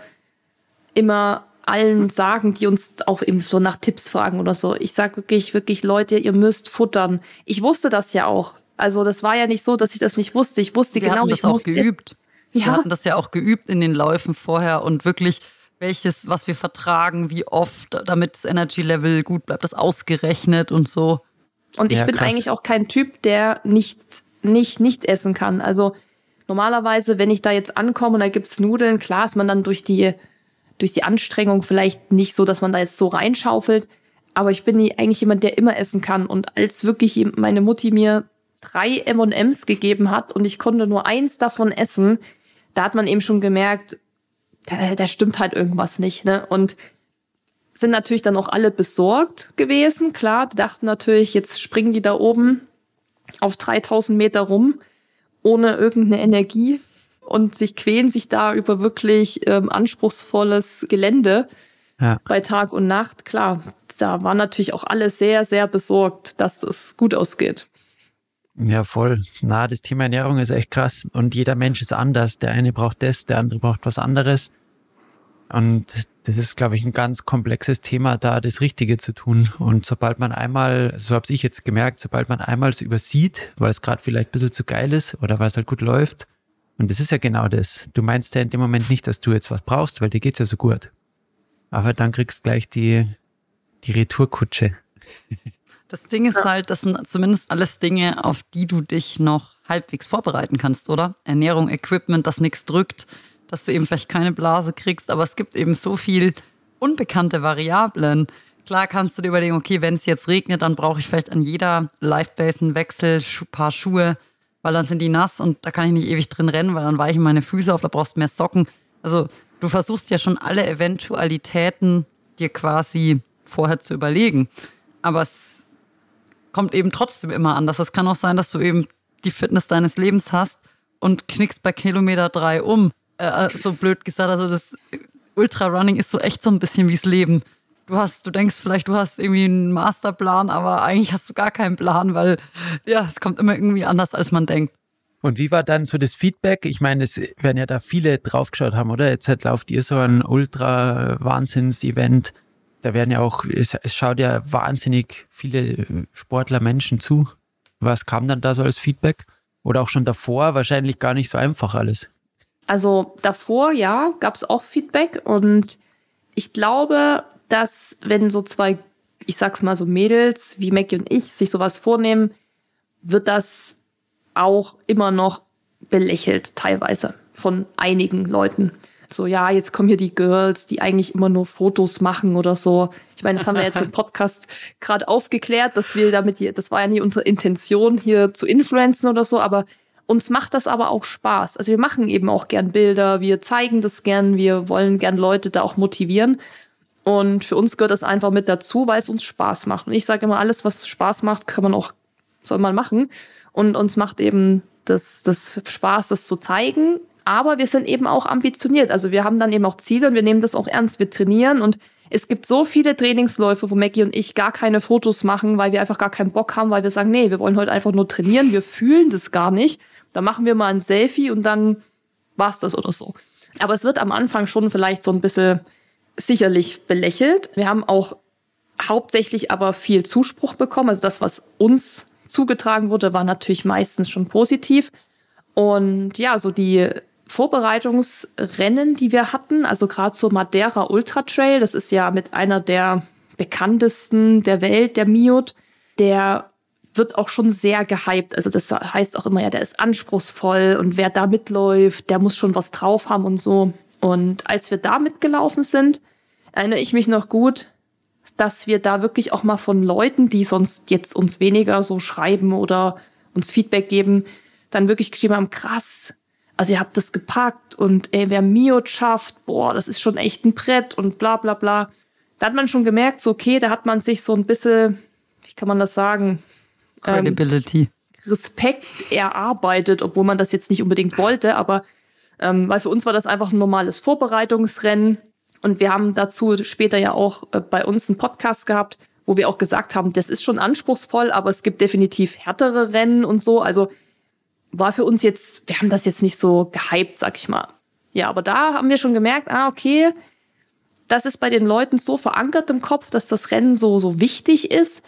[SPEAKER 3] immer allen sagen, die uns auch eben so nach Tipps fragen oder so. Ich sage wirklich, wirklich, Leute, ihr müsst futtern. Ich wusste das ja auch. Also das war ja nicht so, dass ich das nicht wusste. Ich wusste
[SPEAKER 1] Wir
[SPEAKER 3] genau,
[SPEAKER 1] hatten das
[SPEAKER 3] ich
[SPEAKER 1] auch geübt. Ja. Wir hatten das ja auch geübt in den Läufen vorher und wirklich welches, was wir vertragen, wie oft, damit das Energy Level gut bleibt, das ausgerechnet und so.
[SPEAKER 3] Und ich ja, bin krass. eigentlich auch kein Typ, der nicht, nicht, nichts essen kann. Also normalerweise, wenn ich da jetzt ankomme und da gibt's Nudeln, klar ist man dann durch die durch die Anstrengung vielleicht nicht so, dass man da jetzt so reinschaufelt. Aber ich bin eigentlich jemand, der immer essen kann. Und als wirklich meine Mutti mir drei M&Ms gegeben hat und ich konnte nur eins davon essen, da hat man eben schon gemerkt, da, da stimmt halt irgendwas nicht. Ne? Und sind natürlich dann auch alle besorgt gewesen. Klar, die dachten natürlich, jetzt springen die da oben auf 3000 Meter rum, ohne irgendeine Energie und sich quälen sich da über wirklich ähm, anspruchsvolles Gelände ja. bei Tag und Nacht. Klar, da waren natürlich auch alle sehr, sehr besorgt, dass das gut ausgeht.
[SPEAKER 2] Ja, voll. Na, das Thema Ernährung ist echt krass und jeder Mensch ist anders. Der eine braucht das, der andere braucht was anderes. Und das ist, glaube ich, ein ganz komplexes Thema, da das Richtige zu tun. Und sobald man einmal, so habe ich jetzt gemerkt, sobald man einmal es übersieht, weil es gerade vielleicht ein bisschen zu geil ist oder weil es halt gut läuft, und das ist ja genau das. Du meinst ja in dem Moment nicht, dass du jetzt was brauchst, weil dir geht's ja so gut. Aber dann kriegst gleich die, die Retourkutsche.
[SPEAKER 1] Das Ding ist halt, das sind zumindest alles Dinge, auf die du dich noch halbwegs vorbereiten kannst, oder? Ernährung, Equipment, das nichts drückt, dass du eben vielleicht keine Blase kriegst, aber es gibt eben so viel unbekannte Variablen. Klar kannst du dir überlegen, okay, wenn es jetzt regnet, dann brauche ich vielleicht an jeder Live-Base einen Wechsel, paar Schuhe, weil dann sind die nass und da kann ich nicht ewig drin rennen, weil dann weichen meine Füße auf, da brauchst du mehr Socken. Also du versuchst ja schon alle Eventualitäten dir quasi vorher zu überlegen. Aber es kommt eben trotzdem immer anders. Es kann auch sein, dass du eben die Fitness deines Lebens hast und knickst bei Kilometer drei um. Äh, äh so blöd gesagt. Also das Ultrarunning ist so echt so ein bisschen wie's Leben. Du hast, du denkst vielleicht, du hast irgendwie einen Masterplan, aber eigentlich hast du gar keinen Plan, weil ja, es kommt immer irgendwie anders, als man denkt.
[SPEAKER 2] Und wie war dann so das Feedback? Ich meine, es werden ja da viele draufgeschaut haben, oder? Jetzt halt lauft ihr so ein Ultra-Wahnsinns-Event. Da werden ja auch, es, es schaut ja wahnsinnig viele Sportler, Menschen zu. Was kam dann da so als Feedback? Oder auch schon davor? Wahrscheinlich gar nicht so einfach alles.
[SPEAKER 3] Also davor, ja, gab es auch Feedback. Und ich glaube, dass wenn so zwei, ich sag's mal so Mädels wie Maggie und ich sich sowas vornehmen, wird das auch immer noch belächelt, teilweise von einigen Leuten. So, ja, jetzt kommen hier die Girls, die eigentlich immer nur Fotos machen oder so. Ich meine, das haben wir jetzt im Podcast gerade aufgeklärt, dass wir damit, hier, das war ja nie unsere Intention, hier zu influenzen oder so, aber uns macht das aber auch Spaß. Also wir machen eben auch gern Bilder, wir zeigen das gern, wir wollen gern Leute da auch motivieren. Und für uns gehört das einfach mit dazu, weil es uns Spaß macht. Und ich sage immer, alles, was Spaß macht, kann man auch, soll man machen. Und uns macht eben das, das Spaß, das zu zeigen. Aber wir sind eben auch ambitioniert. Also wir haben dann eben auch Ziele und wir nehmen das auch ernst. Wir trainieren und es gibt so viele Trainingsläufe, wo Maggie und ich gar keine Fotos machen, weil wir einfach gar keinen Bock haben, weil wir sagen, nee, wir wollen heute einfach nur trainieren, wir fühlen das gar nicht. Da machen wir mal ein Selfie und dann war's das oder so. Aber es wird am Anfang schon vielleicht so ein bisschen sicherlich belächelt. Wir haben auch hauptsächlich aber viel Zuspruch bekommen. Also das, was uns zugetragen wurde, war natürlich meistens schon positiv. Und ja, so die Vorbereitungsrennen, die wir hatten, also gerade so Madeira Ultra Trail, das ist ja mit einer der bekanntesten der Welt, der Miot, der wird auch schon sehr gehypt. Also das heißt auch immer, ja, der ist anspruchsvoll und wer da mitläuft, der muss schon was drauf haben und so. Und als wir da mitgelaufen sind, erinnere ich mich noch gut, dass wir da wirklich auch mal von Leuten, die sonst jetzt uns weniger so schreiben oder uns Feedback geben, dann wirklich geschrieben haben, krass, also ihr habt das gepackt und ey, wer Mio schafft, boah, das ist schon echt ein Brett und bla bla bla. Da hat man schon gemerkt, so okay, da hat man sich so ein bisschen, wie kann man das sagen?
[SPEAKER 1] Credibility.
[SPEAKER 3] Ähm, Respekt erarbeitet, obwohl man das jetzt nicht unbedingt wollte, aber ähm, weil für uns war das einfach ein normales Vorbereitungsrennen. Und wir haben dazu später ja auch äh, bei uns einen Podcast gehabt, wo wir auch gesagt haben, das ist schon anspruchsvoll, aber es gibt definitiv härtere Rennen und so. Also war für uns jetzt, wir haben das jetzt nicht so gehypt, sag ich mal. Ja, aber da haben wir schon gemerkt, ah, okay, das ist bei den Leuten so verankert im Kopf, dass das Rennen so, so wichtig ist.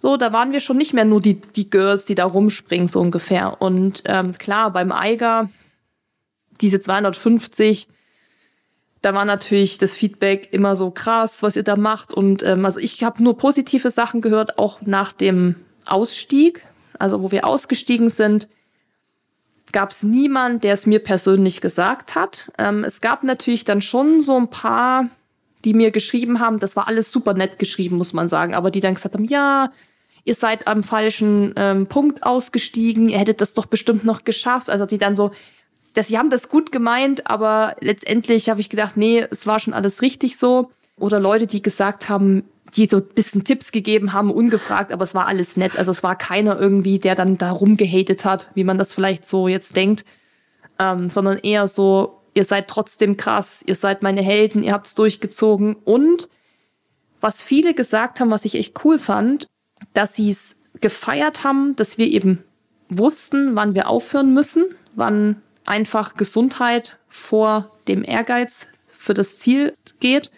[SPEAKER 3] So, da waren wir schon nicht mehr nur die, die Girls, die da rumspringen, so ungefähr. Und ähm, klar, beim Eiger, diese 250, da war natürlich das Feedback immer so krass, was ihr da macht. Und ähm, also ich habe nur positive Sachen gehört, auch nach dem Ausstieg, also wo wir ausgestiegen sind, gab es niemand, der es mir persönlich gesagt hat. Ähm, es gab natürlich dann schon so ein paar, die mir geschrieben haben, das war alles super nett geschrieben, muss man sagen, aber die dann gesagt haben, ja, ihr seid am falschen ähm, Punkt ausgestiegen, ihr hättet das doch bestimmt noch geschafft. Also die dann so, dass sie haben das gut gemeint, aber letztendlich habe ich gedacht, nee, es war schon alles richtig so. Oder Leute, die gesagt haben, die so ein bisschen Tipps gegeben haben, ungefragt, aber es war alles nett. Also es war keiner irgendwie, der dann da rumgehatet hat, wie man das vielleicht so jetzt denkt, ähm, sondern eher so, ihr seid trotzdem krass, ihr seid meine Helden, ihr habt es durchgezogen. Und was viele gesagt haben, was ich echt cool fand, dass sie es gefeiert haben, dass wir eben wussten, wann wir aufhören müssen, wann einfach Gesundheit vor dem Ehrgeiz für das Ziel geht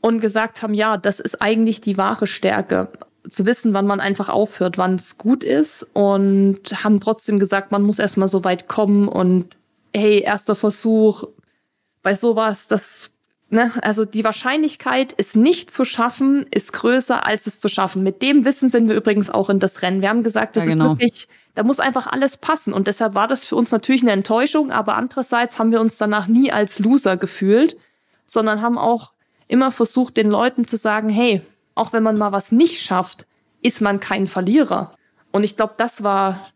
[SPEAKER 3] und gesagt haben, ja, das ist eigentlich die wahre Stärke, zu wissen, wann man einfach aufhört, wann es gut ist und haben trotzdem gesagt, man muss erstmal so weit kommen und hey, erster Versuch bei sowas, das Ne? Also die Wahrscheinlichkeit, es nicht zu schaffen, ist größer, als es zu schaffen. Mit dem Wissen sind wir übrigens auch in das Rennen. Wir haben gesagt, das ja, genau. ist wirklich, da muss einfach alles passen. Und deshalb war das für uns natürlich eine Enttäuschung, aber andererseits haben wir uns danach nie als Loser gefühlt, sondern haben auch immer versucht, den Leuten zu sagen, hey, auch wenn man mal was nicht schafft, ist man kein Verlierer. Und ich glaube, das war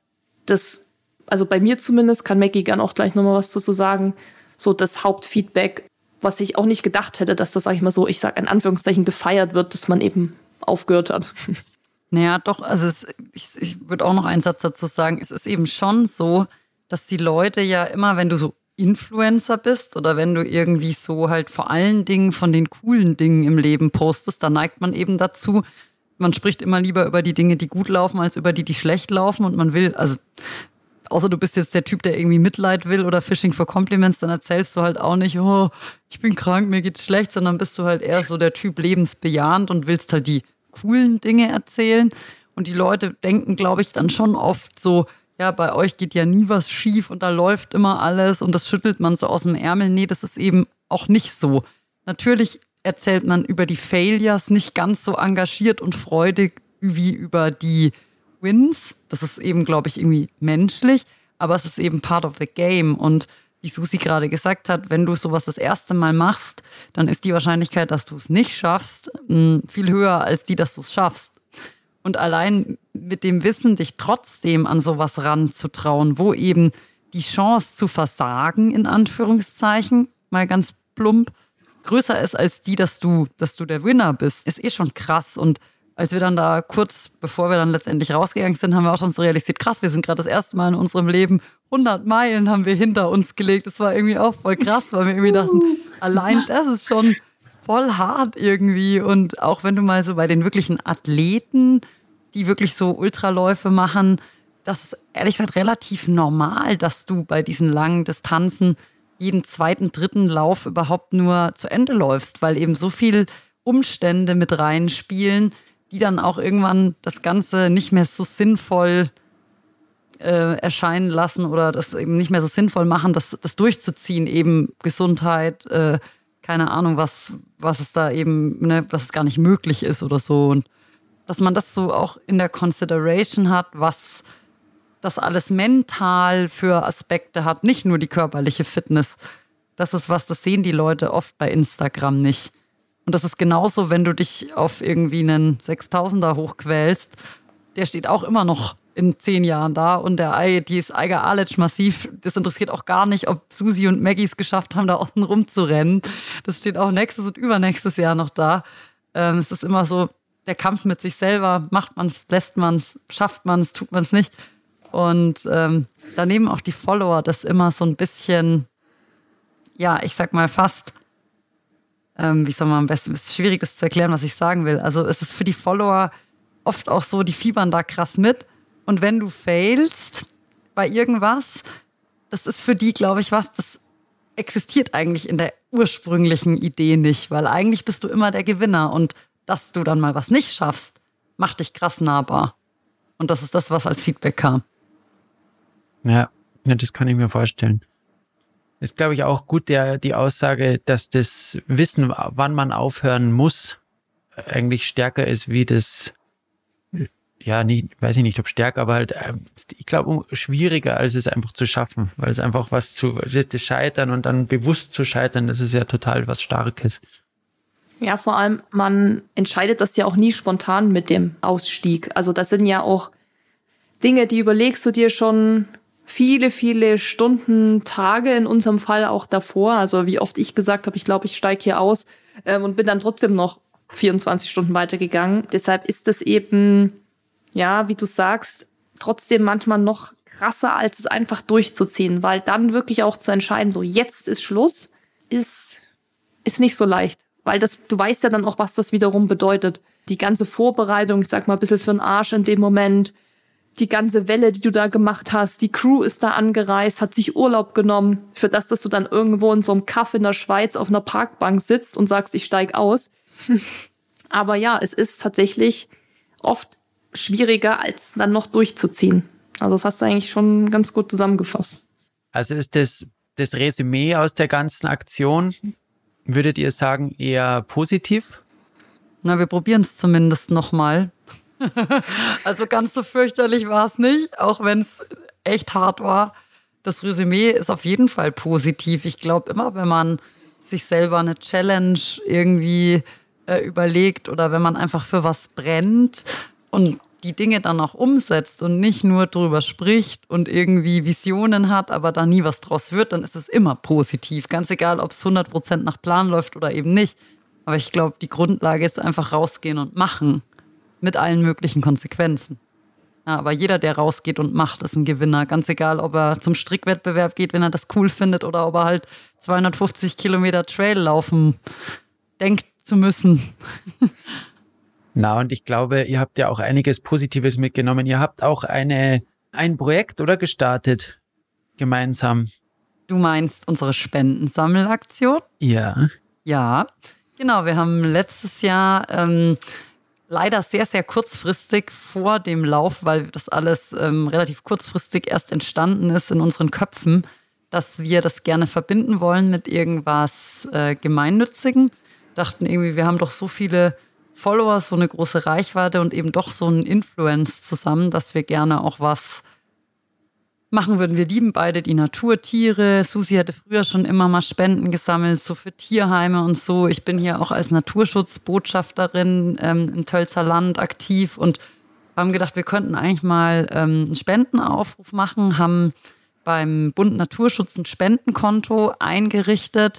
[SPEAKER 3] das, also bei mir zumindest, kann Maggie gern auch gleich nochmal was dazu sagen, so das Hauptfeedback was ich auch nicht gedacht hätte, dass das, sag ich mal so, ich sag in Anführungszeichen gefeiert wird, dass man eben aufgehört hat.
[SPEAKER 1] Naja, doch, also es, ich, ich würde auch noch einen Satz dazu sagen. Es ist eben schon so, dass die Leute ja immer, wenn du so Influencer bist oder wenn du irgendwie so halt vor allen Dingen von den coolen Dingen im Leben postest, dann neigt man eben dazu, man spricht immer lieber über die Dinge, die gut laufen, als über die, die schlecht laufen. Und man will, also außer du bist jetzt der Typ, der irgendwie Mitleid will oder Fishing for Compliments, dann erzählst du halt auch nicht, oh, ich bin krank, mir geht's schlecht, sondern bist du halt eher so der Typ lebensbejahend und willst halt die coolen Dinge erzählen. Und die Leute denken, glaube ich, dann schon oft so, ja, bei euch geht ja nie was schief und da läuft immer alles und das schüttelt man so aus dem Ärmel. Nee, das ist eben auch nicht so. Natürlich erzählt man über die Failures nicht ganz so engagiert und freudig wie über die Wins. Das ist eben, glaube ich, irgendwie menschlich, aber es ist eben part of the game. Und wie Susi gerade gesagt hat, wenn du sowas das erste Mal machst, dann ist die Wahrscheinlichkeit, dass du es nicht schaffst, hm, viel höher als die, dass du es schaffst. Und allein mit dem Wissen, dich trotzdem an sowas ranzutrauen, wo eben die Chance zu versagen, in Anführungszeichen, mal ganz plump, größer ist als die, dass du, dass du der Winner bist, ist eh schon krass. Und als wir dann da kurz, bevor wir dann letztendlich rausgegangen sind, haben wir auch schon so realisiert, krass, wir sind gerade das erste Mal in unserem Leben 100 Meilen haben wir hinter uns gelegt. Das war irgendwie auch voll krass, weil wir irgendwie dachten, allein das ist schon voll hart irgendwie. Und auch wenn du mal so bei den wirklichen Athleten, die wirklich so Ultraläufe machen, das ist ehrlich gesagt relativ normal, dass du bei diesen langen Distanzen jeden zweiten, dritten Lauf überhaupt nur zu Ende läufst, weil eben so viel Umstände mit reinspielen, die dann auch irgendwann das Ganze nicht mehr so sinnvoll äh, erscheinen lassen oder das eben nicht mehr so sinnvoll machen, das, das durchzuziehen, eben Gesundheit, äh, keine Ahnung, was, was es da eben, ne, was es gar nicht möglich ist oder so. Und dass man das so auch in der Consideration hat, was das alles mental für Aspekte hat, nicht nur die körperliche Fitness. Das ist was, das sehen die Leute oft bei Instagram nicht. Und das ist genauso, wenn du dich auf irgendwie einen 6000er hochquälst, der steht auch immer noch in zehn Jahren da und der Ei, die ist Eiger Alic massiv. Das interessiert auch gar nicht, ob Susi und Maggie es geschafft haben, da außen rumzurennen. Das steht auch nächstes und übernächstes Jahr noch da. Ähm, es ist immer so der Kampf mit sich selber. Macht man es, lässt man es, schafft man es, tut man es nicht. Und ähm, da nehmen auch die Follower das immer so ein bisschen, ja, ich sag mal fast, ähm, wie soll man am besten, es ist schwierig, das zu erklären, was ich sagen will. Also es ist für die Follower oft auch so, die fiebern da krass mit. Und wenn du failst bei irgendwas, das ist für die, glaube ich, was, das existiert eigentlich in der ursprünglichen Idee nicht, weil eigentlich bist du immer der Gewinner und dass du dann mal was nicht schaffst, macht dich krass nahbar. Und das ist das, was als Feedback kam.
[SPEAKER 2] Ja, ja das kann ich mir vorstellen. Ist, glaube ich, auch gut der, die Aussage, dass das Wissen, wann man aufhören muss, eigentlich stärker ist wie das, ja, nicht, weiß ich nicht, ob stärker, aber halt, ähm, ich glaube, schwieriger, als es einfach zu schaffen, weil es einfach was zu, das Scheitern und dann bewusst zu scheitern, das ist ja total was Starkes.
[SPEAKER 3] Ja, vor allem, man entscheidet das ja auch nie spontan mit dem Ausstieg. Also das sind ja auch Dinge, die überlegst du dir schon viele, viele Stunden, Tage in unserem Fall auch davor. Also wie oft ich gesagt habe, ich glaube, ich steige hier aus ähm, und bin dann trotzdem noch 24 Stunden weitergegangen. Deshalb ist es eben, ja, wie du sagst, trotzdem manchmal noch krasser, als es einfach durchzuziehen, weil dann wirklich auch zu entscheiden, so jetzt ist Schluss, ist, ist nicht so leicht. Weil das, du weißt ja dann auch, was das wiederum bedeutet. Die ganze Vorbereitung, ich sag mal, ein bisschen für den Arsch in dem Moment, die ganze Welle, die du da gemacht hast. Die Crew ist da angereist, hat sich Urlaub genommen, für das, dass du dann irgendwo in so einem Kaff in der Schweiz auf einer Parkbank sitzt und sagst, ich steig aus. Aber ja, es ist tatsächlich oft schwieriger, als dann noch durchzuziehen. Also das hast du eigentlich schon ganz gut zusammengefasst.
[SPEAKER 2] Also ist das das Resümee aus der ganzen Aktion, würdet ihr sagen, eher positiv?
[SPEAKER 1] Na, wir probieren es zumindest nochmal. also ganz so fürchterlich war es nicht, auch wenn es echt hart war. Das Resümee ist auf jeden Fall positiv. Ich glaube immer, wenn man sich selber eine Challenge irgendwie äh, überlegt oder wenn man einfach für was brennt und die Dinge dann auch umsetzt und nicht nur drüber spricht und irgendwie Visionen hat, aber da nie was draus wird, dann ist es immer positiv. Ganz egal, ob es 100% nach Plan läuft oder eben nicht. Aber ich glaube, die Grundlage ist einfach rausgehen und machen. Mit allen möglichen Konsequenzen. Ja, aber jeder, der rausgeht und macht, ist ein Gewinner. Ganz egal, ob er zum Strickwettbewerb geht, wenn er das cool findet, oder ob er halt 250 Kilometer Trail laufen denkt zu müssen.
[SPEAKER 2] Na, und ich glaube, ihr habt ja auch einiges Positives mitgenommen. Ihr habt auch eine, ein Projekt, oder gestartet? Gemeinsam.
[SPEAKER 1] Du meinst unsere Spendensammelaktion?
[SPEAKER 2] Ja.
[SPEAKER 1] Ja, genau. Wir haben letztes Jahr ähm, leider sehr, sehr kurzfristig vor dem Lauf, weil das alles ähm, relativ kurzfristig erst entstanden ist in unseren Köpfen, dass wir das gerne verbinden wollen mit irgendwas äh, Gemeinnützigen. Dachten irgendwie, wir haben doch so viele Follower, so eine große Reichweite und eben doch so einen Influence zusammen, dass wir gerne auch was machen würden. Wir lieben beide die Naturtiere. Susi hatte früher schon immer mal Spenden gesammelt, so für Tierheime und so. Ich bin hier auch als Naturschutzbotschafterin ähm, im Tölzer Land aktiv und haben gedacht, wir könnten eigentlich mal ähm, einen Spendenaufruf machen, haben beim Bund Naturschutz ein Spendenkonto eingerichtet,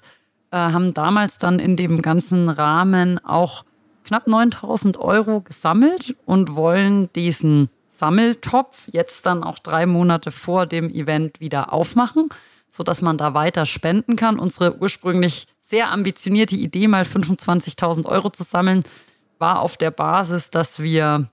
[SPEAKER 1] äh, haben damals dann in dem ganzen Rahmen auch knapp 9000 Euro gesammelt und wollen diesen Sammeltopf jetzt dann auch drei Monate vor dem Event wieder aufmachen, sodass man da weiter spenden kann. Unsere ursprünglich sehr ambitionierte Idee, mal 25.000 Euro zu sammeln, war auf der Basis, dass wir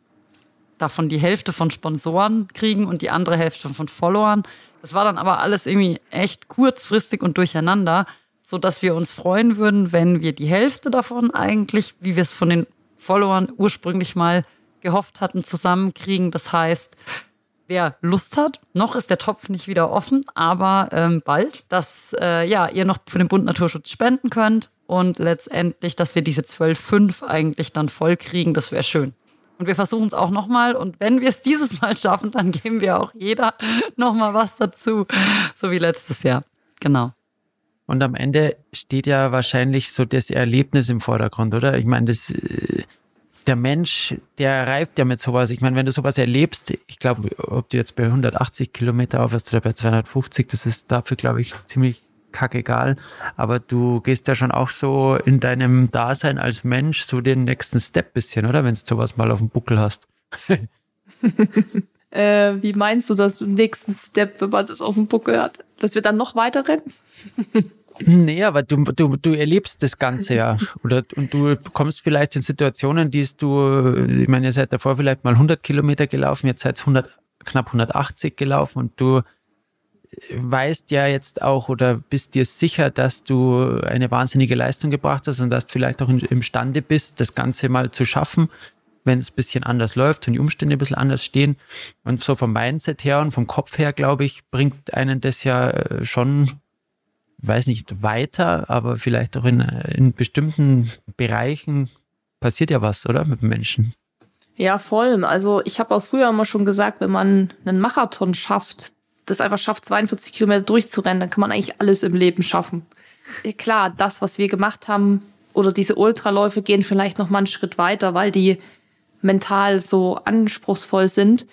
[SPEAKER 1] davon die Hälfte von Sponsoren kriegen und die andere Hälfte von Followern. Das war dann aber alles irgendwie echt kurzfristig und durcheinander, sodass wir uns freuen würden, wenn wir die Hälfte davon eigentlich, wie wir es von den Followern ursprünglich mal gehofft hatten, zusammenkriegen. Das heißt, wer Lust hat, noch ist der Topf nicht wieder offen, aber ähm, bald, dass äh, ja, ihr noch für den Bund Naturschutz spenden könnt und letztendlich, dass wir diese 12,5 eigentlich dann voll kriegen, das wäre schön. Und wir versuchen es auch nochmal. Und wenn wir es dieses Mal schaffen, dann geben wir auch jeder nochmal was dazu. So wie letztes Jahr. Genau.
[SPEAKER 2] Und am Ende steht ja wahrscheinlich so das Erlebnis im Vordergrund, oder? Ich meine, das, äh, der Mensch, der reift ja mit sowas. Ich meine, wenn du sowas erlebst, ich glaube, ob du jetzt bei 180 Kilometer aufhörst oder bei 250, das ist dafür, glaube ich, ziemlich kackegal. Aber du gehst ja schon auch so in deinem Dasein als Mensch so den nächsten Step bisschen, oder? Wenn du sowas mal auf dem Buckel hast.
[SPEAKER 3] äh, wie meinst du das im nächsten Step, wenn man das auf dem Buckel hat? Dass wir dann noch weiter rennen?
[SPEAKER 2] Nee, aber du, du, du erlebst das Ganze ja. Oder, und du kommst vielleicht in Situationen, die du, ich meine, ihr seid davor vielleicht mal 100 Kilometer gelaufen, jetzt seid 100, knapp 180 gelaufen und du weißt ja jetzt auch oder bist dir sicher, dass du eine wahnsinnige Leistung gebracht hast und dass du vielleicht auch imstande bist, das Ganze mal zu schaffen, wenn es ein bisschen anders läuft und die Umstände ein bisschen anders stehen. Und so vom Mindset her und vom Kopf her, glaube ich, bringt einen das ja äh, schon weiß nicht, weiter, aber vielleicht auch in, in bestimmten Bereichen passiert ja was, oder? Mit Menschen.
[SPEAKER 3] Ja, voll. Also ich habe auch früher immer schon gesagt, wenn man einen Marathon schafft, das einfach schafft, 42 Kilometer durchzurennen, dann kann man eigentlich alles im Leben schaffen. Klar, das, was wir gemacht haben, oder diese Ultraläufe gehen vielleicht noch mal einen Schritt weiter, weil die mental so anspruchsvoll sind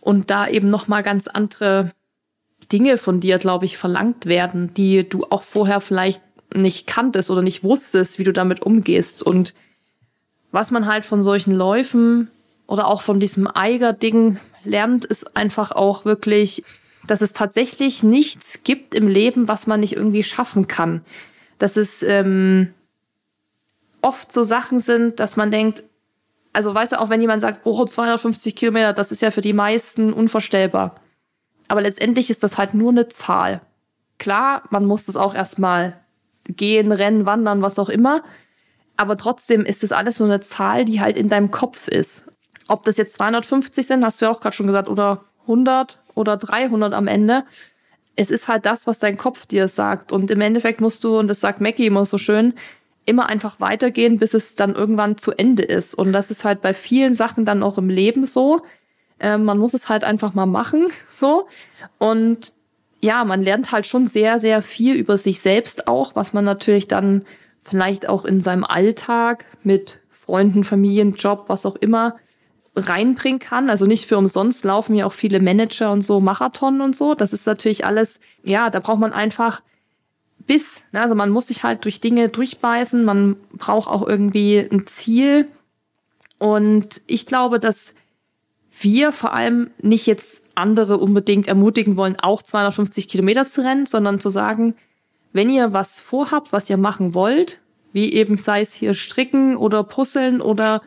[SPEAKER 3] und da eben noch mal ganz andere Dinge von dir, glaube ich, verlangt werden, die du auch vorher vielleicht nicht kanntest oder nicht wusstest, wie du damit umgehst. Und was man halt von solchen Läufen oder auch von diesem Eiger-Ding lernt, ist einfach auch wirklich, dass es tatsächlich nichts gibt im Leben, was man nicht irgendwie schaffen kann. Dass es ähm, oft so Sachen sind, dass man denkt, also weißt du, auch wenn jemand sagt, oh, 250 Kilometer, das ist ja für die meisten unvorstellbar. Aber letztendlich ist das halt nur eine Zahl. Klar, man muss das auch erstmal gehen, rennen, wandern, was auch immer. Aber trotzdem ist das alles so eine Zahl, die halt in deinem Kopf ist. Ob das jetzt 250 sind, hast du ja auch gerade schon gesagt, oder 100 oder 300 am Ende. Es ist halt das, was dein Kopf dir sagt. Und im Endeffekt musst du, und das sagt Mackie immer so schön, immer einfach weitergehen, bis es dann irgendwann zu Ende ist. Und das ist halt bei vielen Sachen dann auch im Leben so. Ähm, man muss es halt einfach mal machen, so. Und ja, man lernt halt schon sehr, sehr viel über sich selbst auch, was man natürlich dann vielleicht auch in seinem Alltag mit Freunden, Familien, Job, was auch immer reinbringen kann. Also nicht für umsonst laufen ja auch viele Manager und so Marathon und so. Das ist natürlich alles, ja, da braucht man einfach Biss. Ne? Also man muss sich halt durch Dinge durchbeißen. Man braucht auch irgendwie ein Ziel Und ich glaube, dass wir vor allem nicht jetzt andere unbedingt ermutigen wollen, auch 250 Kilometer zu rennen, sondern zu sagen, wenn ihr was vorhabt, was ihr machen wollt, wie eben sei es hier stricken oder puzzeln oder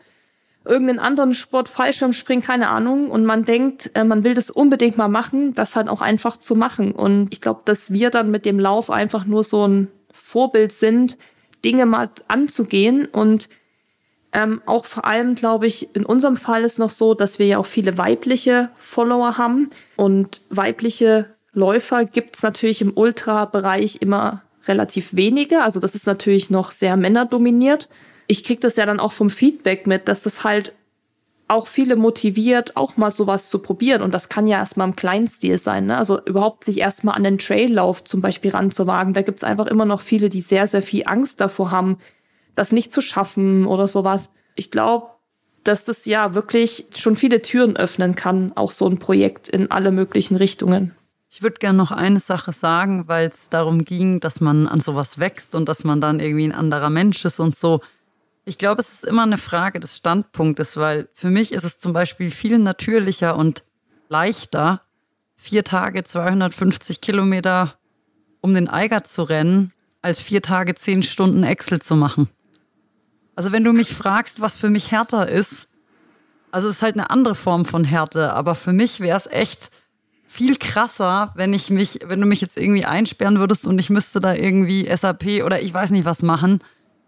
[SPEAKER 3] irgendeinen anderen Sport, Fallschirmspringen, keine Ahnung, und man denkt, äh, man will das unbedingt mal machen, das halt auch einfach zu machen. Und ich glaube, dass wir dann mit dem Lauf einfach nur so ein Vorbild sind, Dinge mal anzugehen und ähm, auch vor allem, glaube ich, in unserem Fall ist noch so, dass wir ja auch viele weibliche Follower haben. Und weibliche Läufer gibt es natürlich im Ultra-Bereich immer relativ wenige. Also das ist natürlich noch sehr männerdominiert. Ich kriege das ja dann auch vom Feedback mit, dass das halt auch viele motiviert, auch mal sowas zu probieren. Und das kann ja erstmal im Kleinstil sein. Ne? Also überhaupt sich erstmal an den Traillauf zum Beispiel ranzuwagen. Da gibt es einfach immer noch viele, die sehr, sehr viel Angst davor haben, das nicht zu schaffen oder sowas. Ich glaube, dass das ja wirklich schon viele Türen öffnen kann, auch so ein Projekt in alle möglichen Richtungen.
[SPEAKER 1] Ich würde gerne noch eine Sache sagen, weil es darum ging, dass man an sowas wächst und dass man dann irgendwie ein anderer Mensch ist und so. Ich glaube, es ist immer eine Frage des Standpunktes, weil für mich ist es zum Beispiel viel natürlicher und leichter, vier Tage 250 Kilometer um den Eiger zu rennen, als vier Tage zehn Stunden Excel zu machen. Also wenn du mich fragst, was für mich härter ist, also es ist halt eine andere Form von Härte, aber für mich wäre es echt viel krasser, wenn ich mich, wenn du mich jetzt irgendwie einsperren würdest und ich müsste da irgendwie SAP oder ich weiß nicht was machen.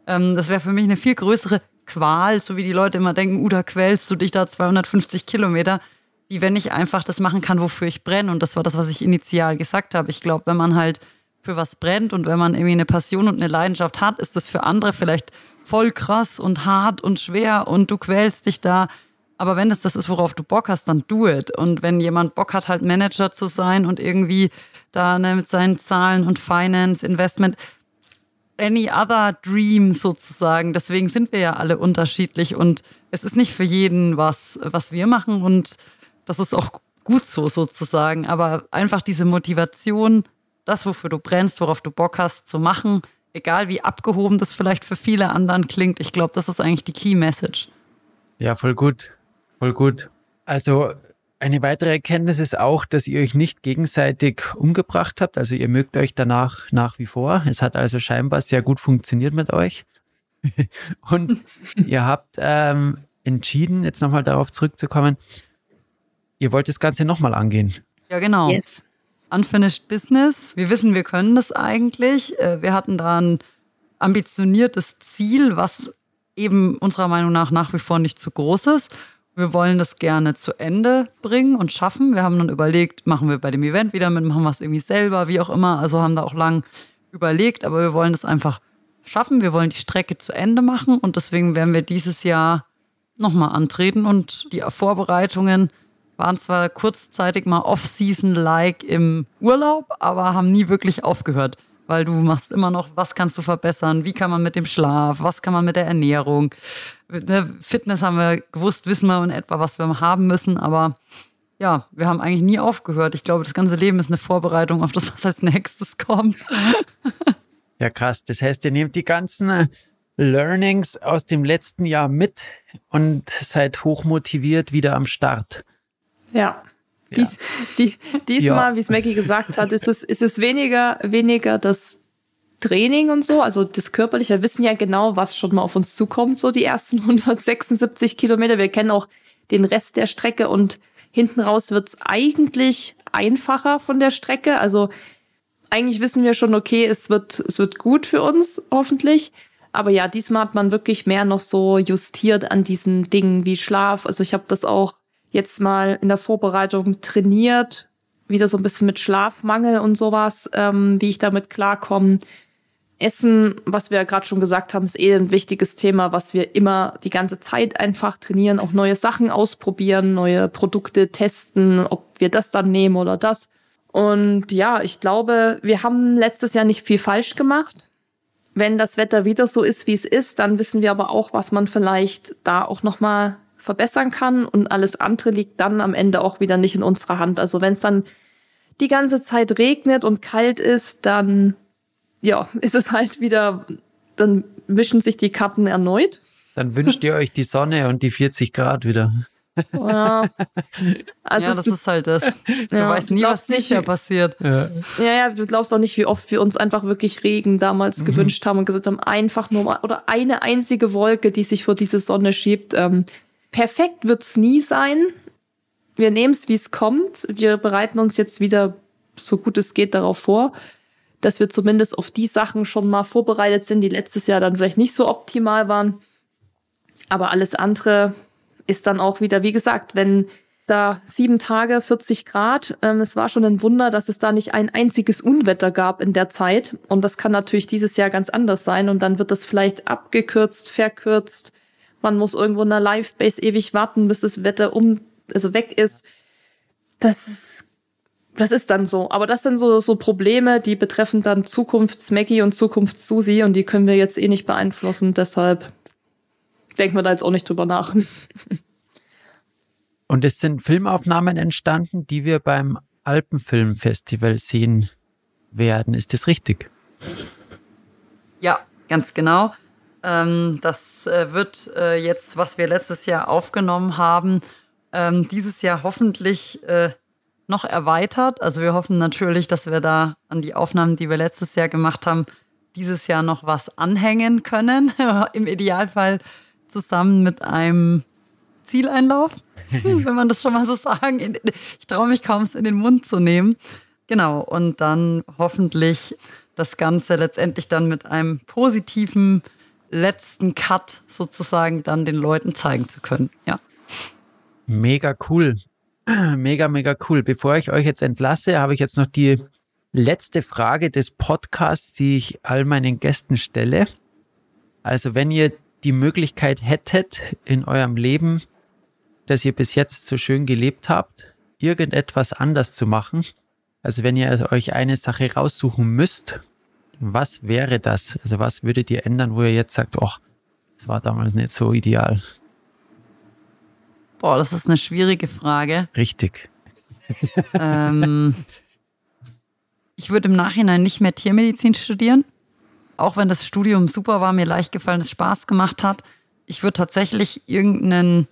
[SPEAKER 1] Ähm, das wäre für mich eine viel größere Qual, so wie die Leute immer denken, uh, da quälst du dich da 250 Kilometer, wie wenn ich einfach das machen kann, wofür ich brenne. Und das war das, was ich initial gesagt habe. Ich glaube, wenn man halt für was brennt und wenn man irgendwie eine Passion und eine Leidenschaft hat, ist das für andere vielleicht voll krass und hart und schwer und du quälst dich da. Aber wenn das das ist, worauf du Bock hast, dann do it. Und wenn jemand Bock hat, halt Manager zu sein und irgendwie da ne, mit seinen Zahlen und Finance, Investment, any other dream sozusagen. Deswegen sind wir ja alle unterschiedlich und es ist nicht für jeden was, was wir machen und das ist auch gut so sozusagen. Aber einfach diese Motivation, das, wofür du brennst, worauf du Bock hast, zu machen, egal wie abgehoben das vielleicht für viele anderen klingt, ich glaube, das ist eigentlich die Key Message.
[SPEAKER 2] Ja, voll gut. Voll gut. Also eine weitere Erkenntnis ist auch, dass ihr euch nicht gegenseitig umgebracht habt. Also ihr mögt euch danach nach wie vor. Es hat also scheinbar sehr gut funktioniert mit euch. Und ihr habt ähm, entschieden, jetzt nochmal darauf zurückzukommen, ihr wollt das Ganze nochmal angehen.
[SPEAKER 1] Ja, genau. Yes. Unfinished Business. Wir wissen, wir können das eigentlich. Äh, wir hatten da ein ambitioniertes Ziel, was eben unserer Meinung nach nach wie vor nicht zu groß ist. Wir wollen das gerne zu Ende bringen und schaffen. Wir haben dann überlegt, machen wir bei dem Event wieder mit, machen wir es irgendwie selber, wie auch immer. Also haben da auch lang überlegt, aber wir wollen das einfach schaffen. Wir wollen die Strecke zu Ende machen und deswegen werden wir dieses Jahr nochmal antreten und die Vorbereitungen waren zwar kurzzeitig mal Off-Season-like im Urlaub, aber haben nie wirklich aufgehört, weil du machst immer noch, was kannst du verbessern, wie kann man mit dem Schlaf, was kann man mit der Ernährung. Ne, Fitness haben wir gewusst, wissen wir in etwa, was wir haben müssen, aber ja, wir haben eigentlich nie aufgehört. Ich glaube, das ganze Leben ist eine Vorbereitung auf das, was als nächstes kommt.
[SPEAKER 2] Ja, krass. Das heißt, ihr nehmt die ganzen äh, Learnings aus dem letzten Jahr mit und seid hochmotiviert wieder am Start.
[SPEAKER 3] Ja. Dies, die, diesmal, ja. wie es Maggie gesagt hat, ist es, ist es weniger, weniger das Training und so, also das Körperliche. Wir wissen ja genau, was schon mal auf uns zukommt, so die ersten 176 Kilometer. Wir kennen auch den Rest der Strecke und hinten raus wird's eigentlich einfacher von der Strecke. Also eigentlich wissen wir schon, okay, es wird, es wird gut für uns, hoffentlich. Aber ja, diesmal hat man wirklich mehr noch so justiert an diesen Dingen wie Schlaf. Also ich habe das auch jetzt mal in der Vorbereitung trainiert, wieder so ein bisschen mit Schlafmangel und sowas, ähm, wie ich damit klarkomme. Essen, was wir ja gerade schon gesagt haben, ist eh ein wichtiges Thema, was wir immer die ganze Zeit einfach trainieren, auch neue Sachen ausprobieren, neue Produkte testen, ob wir das dann nehmen oder das. Und ja, ich glaube, wir haben letztes Jahr nicht viel falsch gemacht. Wenn das Wetter wieder so ist, wie es ist, dann wissen wir aber auch, was man vielleicht da auch noch mal verbessern kann und alles andere liegt dann am Ende auch wieder nicht in unserer Hand. Also wenn es dann die ganze Zeit regnet und kalt ist, dann ja, ist es halt wieder, dann mischen sich die Karten erneut.
[SPEAKER 2] Dann wünscht ihr euch die Sonne und die 40 Grad wieder.
[SPEAKER 3] Ja,
[SPEAKER 1] also ja das ist halt das. Du ja, weißt nie, was nicht passiert.
[SPEAKER 3] Ja. ja, ja, du glaubst auch nicht, wie oft wir uns einfach wirklich Regen damals mhm. gewünscht haben und gesagt haben, einfach nur mal, oder eine einzige Wolke, die sich vor diese Sonne schiebt. Ähm, perfekt wird's nie sein. Wir nehmen es, wie es kommt. Wir bereiten uns jetzt wieder so gut es geht darauf vor, dass wir zumindest auf die Sachen schon mal vorbereitet sind, die letztes Jahr dann vielleicht nicht so optimal waren. Aber alles andere ist dann auch wieder, wie gesagt, wenn da sieben Tage, 40 Grad, ähm, es war schon ein Wunder, dass es da nicht ein einziges Unwetter gab in der Zeit. Und das kann natürlich dieses Jahr ganz anders sein. Und dann wird das vielleicht abgekürzt, verkürzt. Man muss irgendwo in der Live-Base ewig warten, bis das Wetter um, also weg ist. Das ist, das ist dann so. Aber das sind so, so Probleme, die betreffen dann Zukunfts-Maggie und Zukunfts-Susi und die können wir jetzt eh nicht beeinflussen. Deshalb denken wir da jetzt auch nicht drüber nach.
[SPEAKER 2] Und es sind Filmaufnahmen entstanden, die wir beim Alpenfilmfestival sehen werden. Ist das richtig?
[SPEAKER 1] Ja, ganz genau. Ähm, das äh, wird äh, jetzt, was wir letztes Jahr aufgenommen haben, ähm, dieses Jahr hoffentlich äh, noch erweitert. Also wir hoffen natürlich, dass wir da an die Aufnahmen, die wir letztes Jahr gemacht haben, dieses Jahr noch was anhängen können. Im Idealfall zusammen mit einem Zieleinlauf, wenn man das schon mal so sagen. Ich traue mich kaum, es in den Mund zu nehmen. Genau, und dann hoffentlich das Ganze letztendlich dann mit einem positiven letzten Cut sozusagen dann den Leuten zeigen zu können. Ja.
[SPEAKER 2] Mega cool. Mega, mega cool. Bevor ich euch jetzt entlasse, habe ich jetzt noch die letzte Frage des Podcasts, die ich all meinen Gästen stelle. Also wenn ihr die Möglichkeit hättet in eurem Leben, das ihr bis jetzt so schön gelebt habt, irgendetwas anders zu machen, also wenn ihr euch eine Sache raussuchen müsst, was wäre das? Also was würdet ihr ändern, wo ihr jetzt sagt, oh, das war damals nicht so ideal?
[SPEAKER 1] Boah, das ist eine schwierige Frage.
[SPEAKER 2] Richtig.
[SPEAKER 1] ähm, ich würde im Nachhinein nicht mehr Tiermedizin studieren auch wenn das Studium super war, mir leicht gefallen, es Spaß gemacht hat, ich würde tatsächlich irgendeinen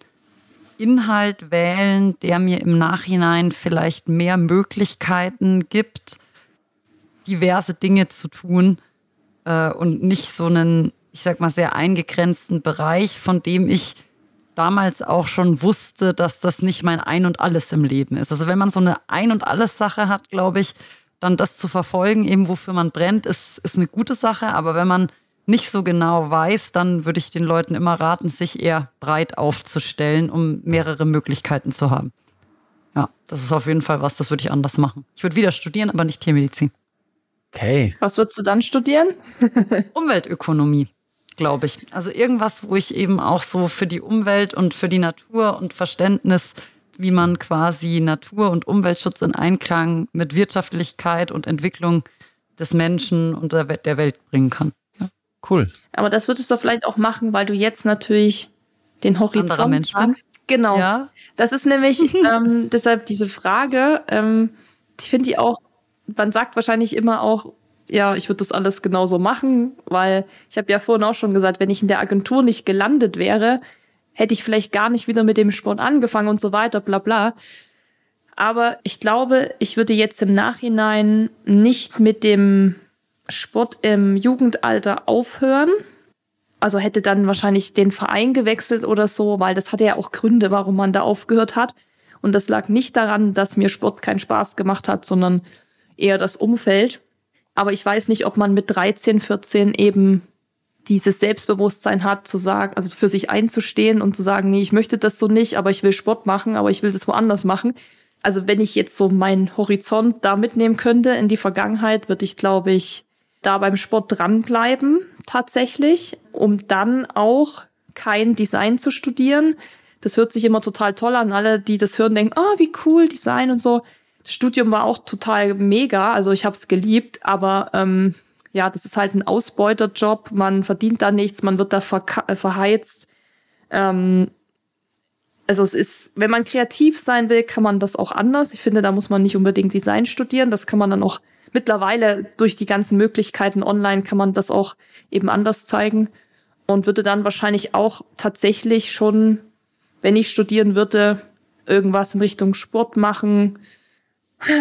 [SPEAKER 1] Inhalt wählen, der mir im Nachhinein vielleicht mehr Möglichkeiten gibt, diverse Dinge zu tun äh, und nicht so einen, ich sag mal, sehr eingegrenzten Bereich, von dem ich damals auch schon wusste, dass das nicht mein Ein und alles im Leben ist. Also wenn man so eine Ein und alles Sache hat, glaube ich, dann das zu verfolgen, eben wofür man brennt, ist, ist eine gute Sache. Aber wenn man nicht so genau weiß, dann würde ich den Leuten immer raten, sich eher breit aufzustellen, um mehrere Möglichkeiten zu haben. Ja, das ist auf jeden Fall was, das würde ich anders machen. Ich würde wieder studieren, aber nicht Tiermedizin.
[SPEAKER 2] Okay.
[SPEAKER 3] Was würdest du dann studieren?
[SPEAKER 1] Umweltökonomie, glaube ich. Also irgendwas, wo ich eben auch so für die Umwelt und für die Natur und Verständnis wie man quasi Natur- und Umweltschutz in Einklang mit Wirtschaftlichkeit und Entwicklung des Menschen und der, Welt bringen kann. Ja.
[SPEAKER 2] Cool.
[SPEAKER 3] Aber das würdest du vielleicht auch machen, weil du jetzt natürlich den Horizont Mensch hast. Genau. Ja. Das ist nämlich ähm, deshalb diese Frage. Ähm, ich finde die auch, man sagt wahrscheinlich immer auch, ja, ich würde das alles genauso machen, weil ich habe ja vorhin auch schon gesagt, wenn ich in der Agentur nicht gelandet wäre, hätte ich vielleicht gar nicht wieder mit dem Sport angefangen und so weiter, bla bla. Aber ich glaube, ich würde jetzt im Nachhinein nicht mit dem Sport im Jugendalter aufhören. Also hätte dann wahrscheinlich den Verein gewechselt oder so, weil das hatte ja auch Gründe, warum man da aufgehört hat. Und das lag nicht daran, dass mir Sport keinen Spaß gemacht hat, sondern eher das Umfeld. Aber ich weiß nicht, ob man mit 13, 14 eben dieses Selbstbewusstsein hat, zu sagen, also für sich einzustehen und zu sagen, nee, ich möchte das so nicht, aber ich will Sport machen, aber ich will das woanders machen. Also wenn ich jetzt so meinen Horizont da mitnehmen könnte in die Vergangenheit, würde ich, glaube ich, da beim Sport dranbleiben, tatsächlich, um dann auch kein Design zu studieren. Das hört sich immer total toll an. Alle, die das hören, denken, oh, wie cool, Design und so. Studium war auch total mega, also ich habe es geliebt, aber ähm, ja, das ist halt ein Ausbeuterjob, man verdient da nichts, man wird da äh, verheizt. Ähm, also es ist, wenn man kreativ sein will, kann man das auch anders. Ich finde, da muss man nicht unbedingt Design studieren. Das kann man dann auch mittlerweile durch die ganzen Möglichkeiten online kann man das auch eben anders zeigen. und würde dann wahrscheinlich auch tatsächlich schon, wenn ich studieren würde, irgendwas in Richtung Sport machen.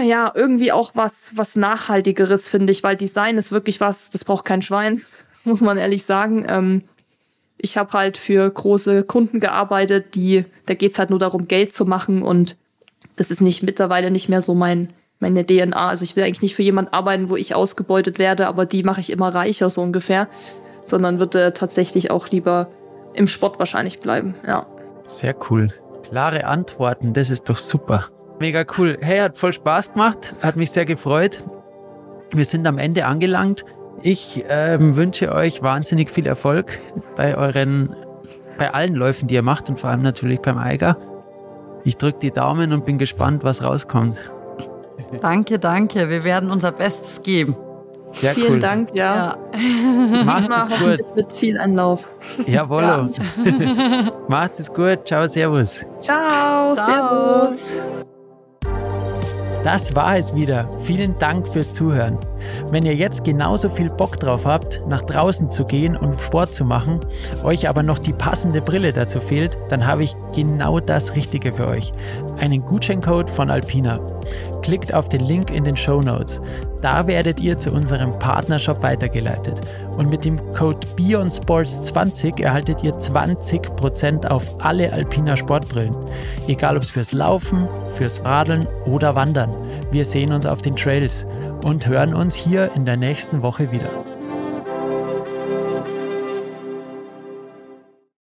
[SPEAKER 3] Ja, irgendwie auch was, was Nachhaltigeres, finde ich, weil Design ist wirklich was, das braucht kein Schwein, muss man ehrlich sagen. Ähm, ich habe halt für große Kunden gearbeitet, die, da geht's halt nur darum, Geld zu machen und das ist nicht mittlerweile nicht mehr so mein, meine DNA. Also ich will eigentlich nicht für jemanden arbeiten, wo ich ausgebeutet werde, aber die mache ich immer reicher, so ungefähr. Sondern würde tatsächlich auch lieber im Sport wahrscheinlich bleiben, ja.
[SPEAKER 2] Sehr cool. Klare Antworten, das ist doch super. Mega cool. Hey, hat voll Spaß gemacht, hat mich sehr gefreut. Wir sind am Ende angelangt. Ich ähm, wünsche euch wahnsinnig viel Erfolg bei euren, bei allen Läufen, die ihr macht und vor allem natürlich beim Eiger. Ich drücke die Daumen und bin gespannt, was rauskommt.
[SPEAKER 1] Danke, danke. Wir werden unser Bestes geben.
[SPEAKER 2] Sehr
[SPEAKER 3] Vielen
[SPEAKER 2] cool.
[SPEAKER 3] Dank, ja.
[SPEAKER 2] ja. Macht
[SPEAKER 3] Diesmal
[SPEAKER 2] es gut.
[SPEAKER 3] hoffentlich mit Zielanlauf.
[SPEAKER 2] Jawollo. Ja. Macht es gut. Ciao, Servus.
[SPEAKER 3] Ciao,
[SPEAKER 1] Ciao.
[SPEAKER 3] Servus.
[SPEAKER 2] Das war es wieder. Vielen Dank fürs Zuhören. Wenn ihr jetzt genauso viel Bock drauf habt, nach draußen zu gehen und Sport zu machen, euch aber noch die passende Brille dazu fehlt, dann habe ich genau das Richtige für euch. Einen Gutscheincode von Alpina. Klickt auf den Link in den Show Notes. Da werdet ihr zu unserem Partnershop weitergeleitet. Und mit dem Code BeyondSports20 erhaltet ihr 20% auf alle Alpina Sportbrillen. Egal ob es fürs Laufen, fürs Radeln oder Wandern. Wir sehen uns auf den Trails und hören uns hier in der nächsten Woche wieder.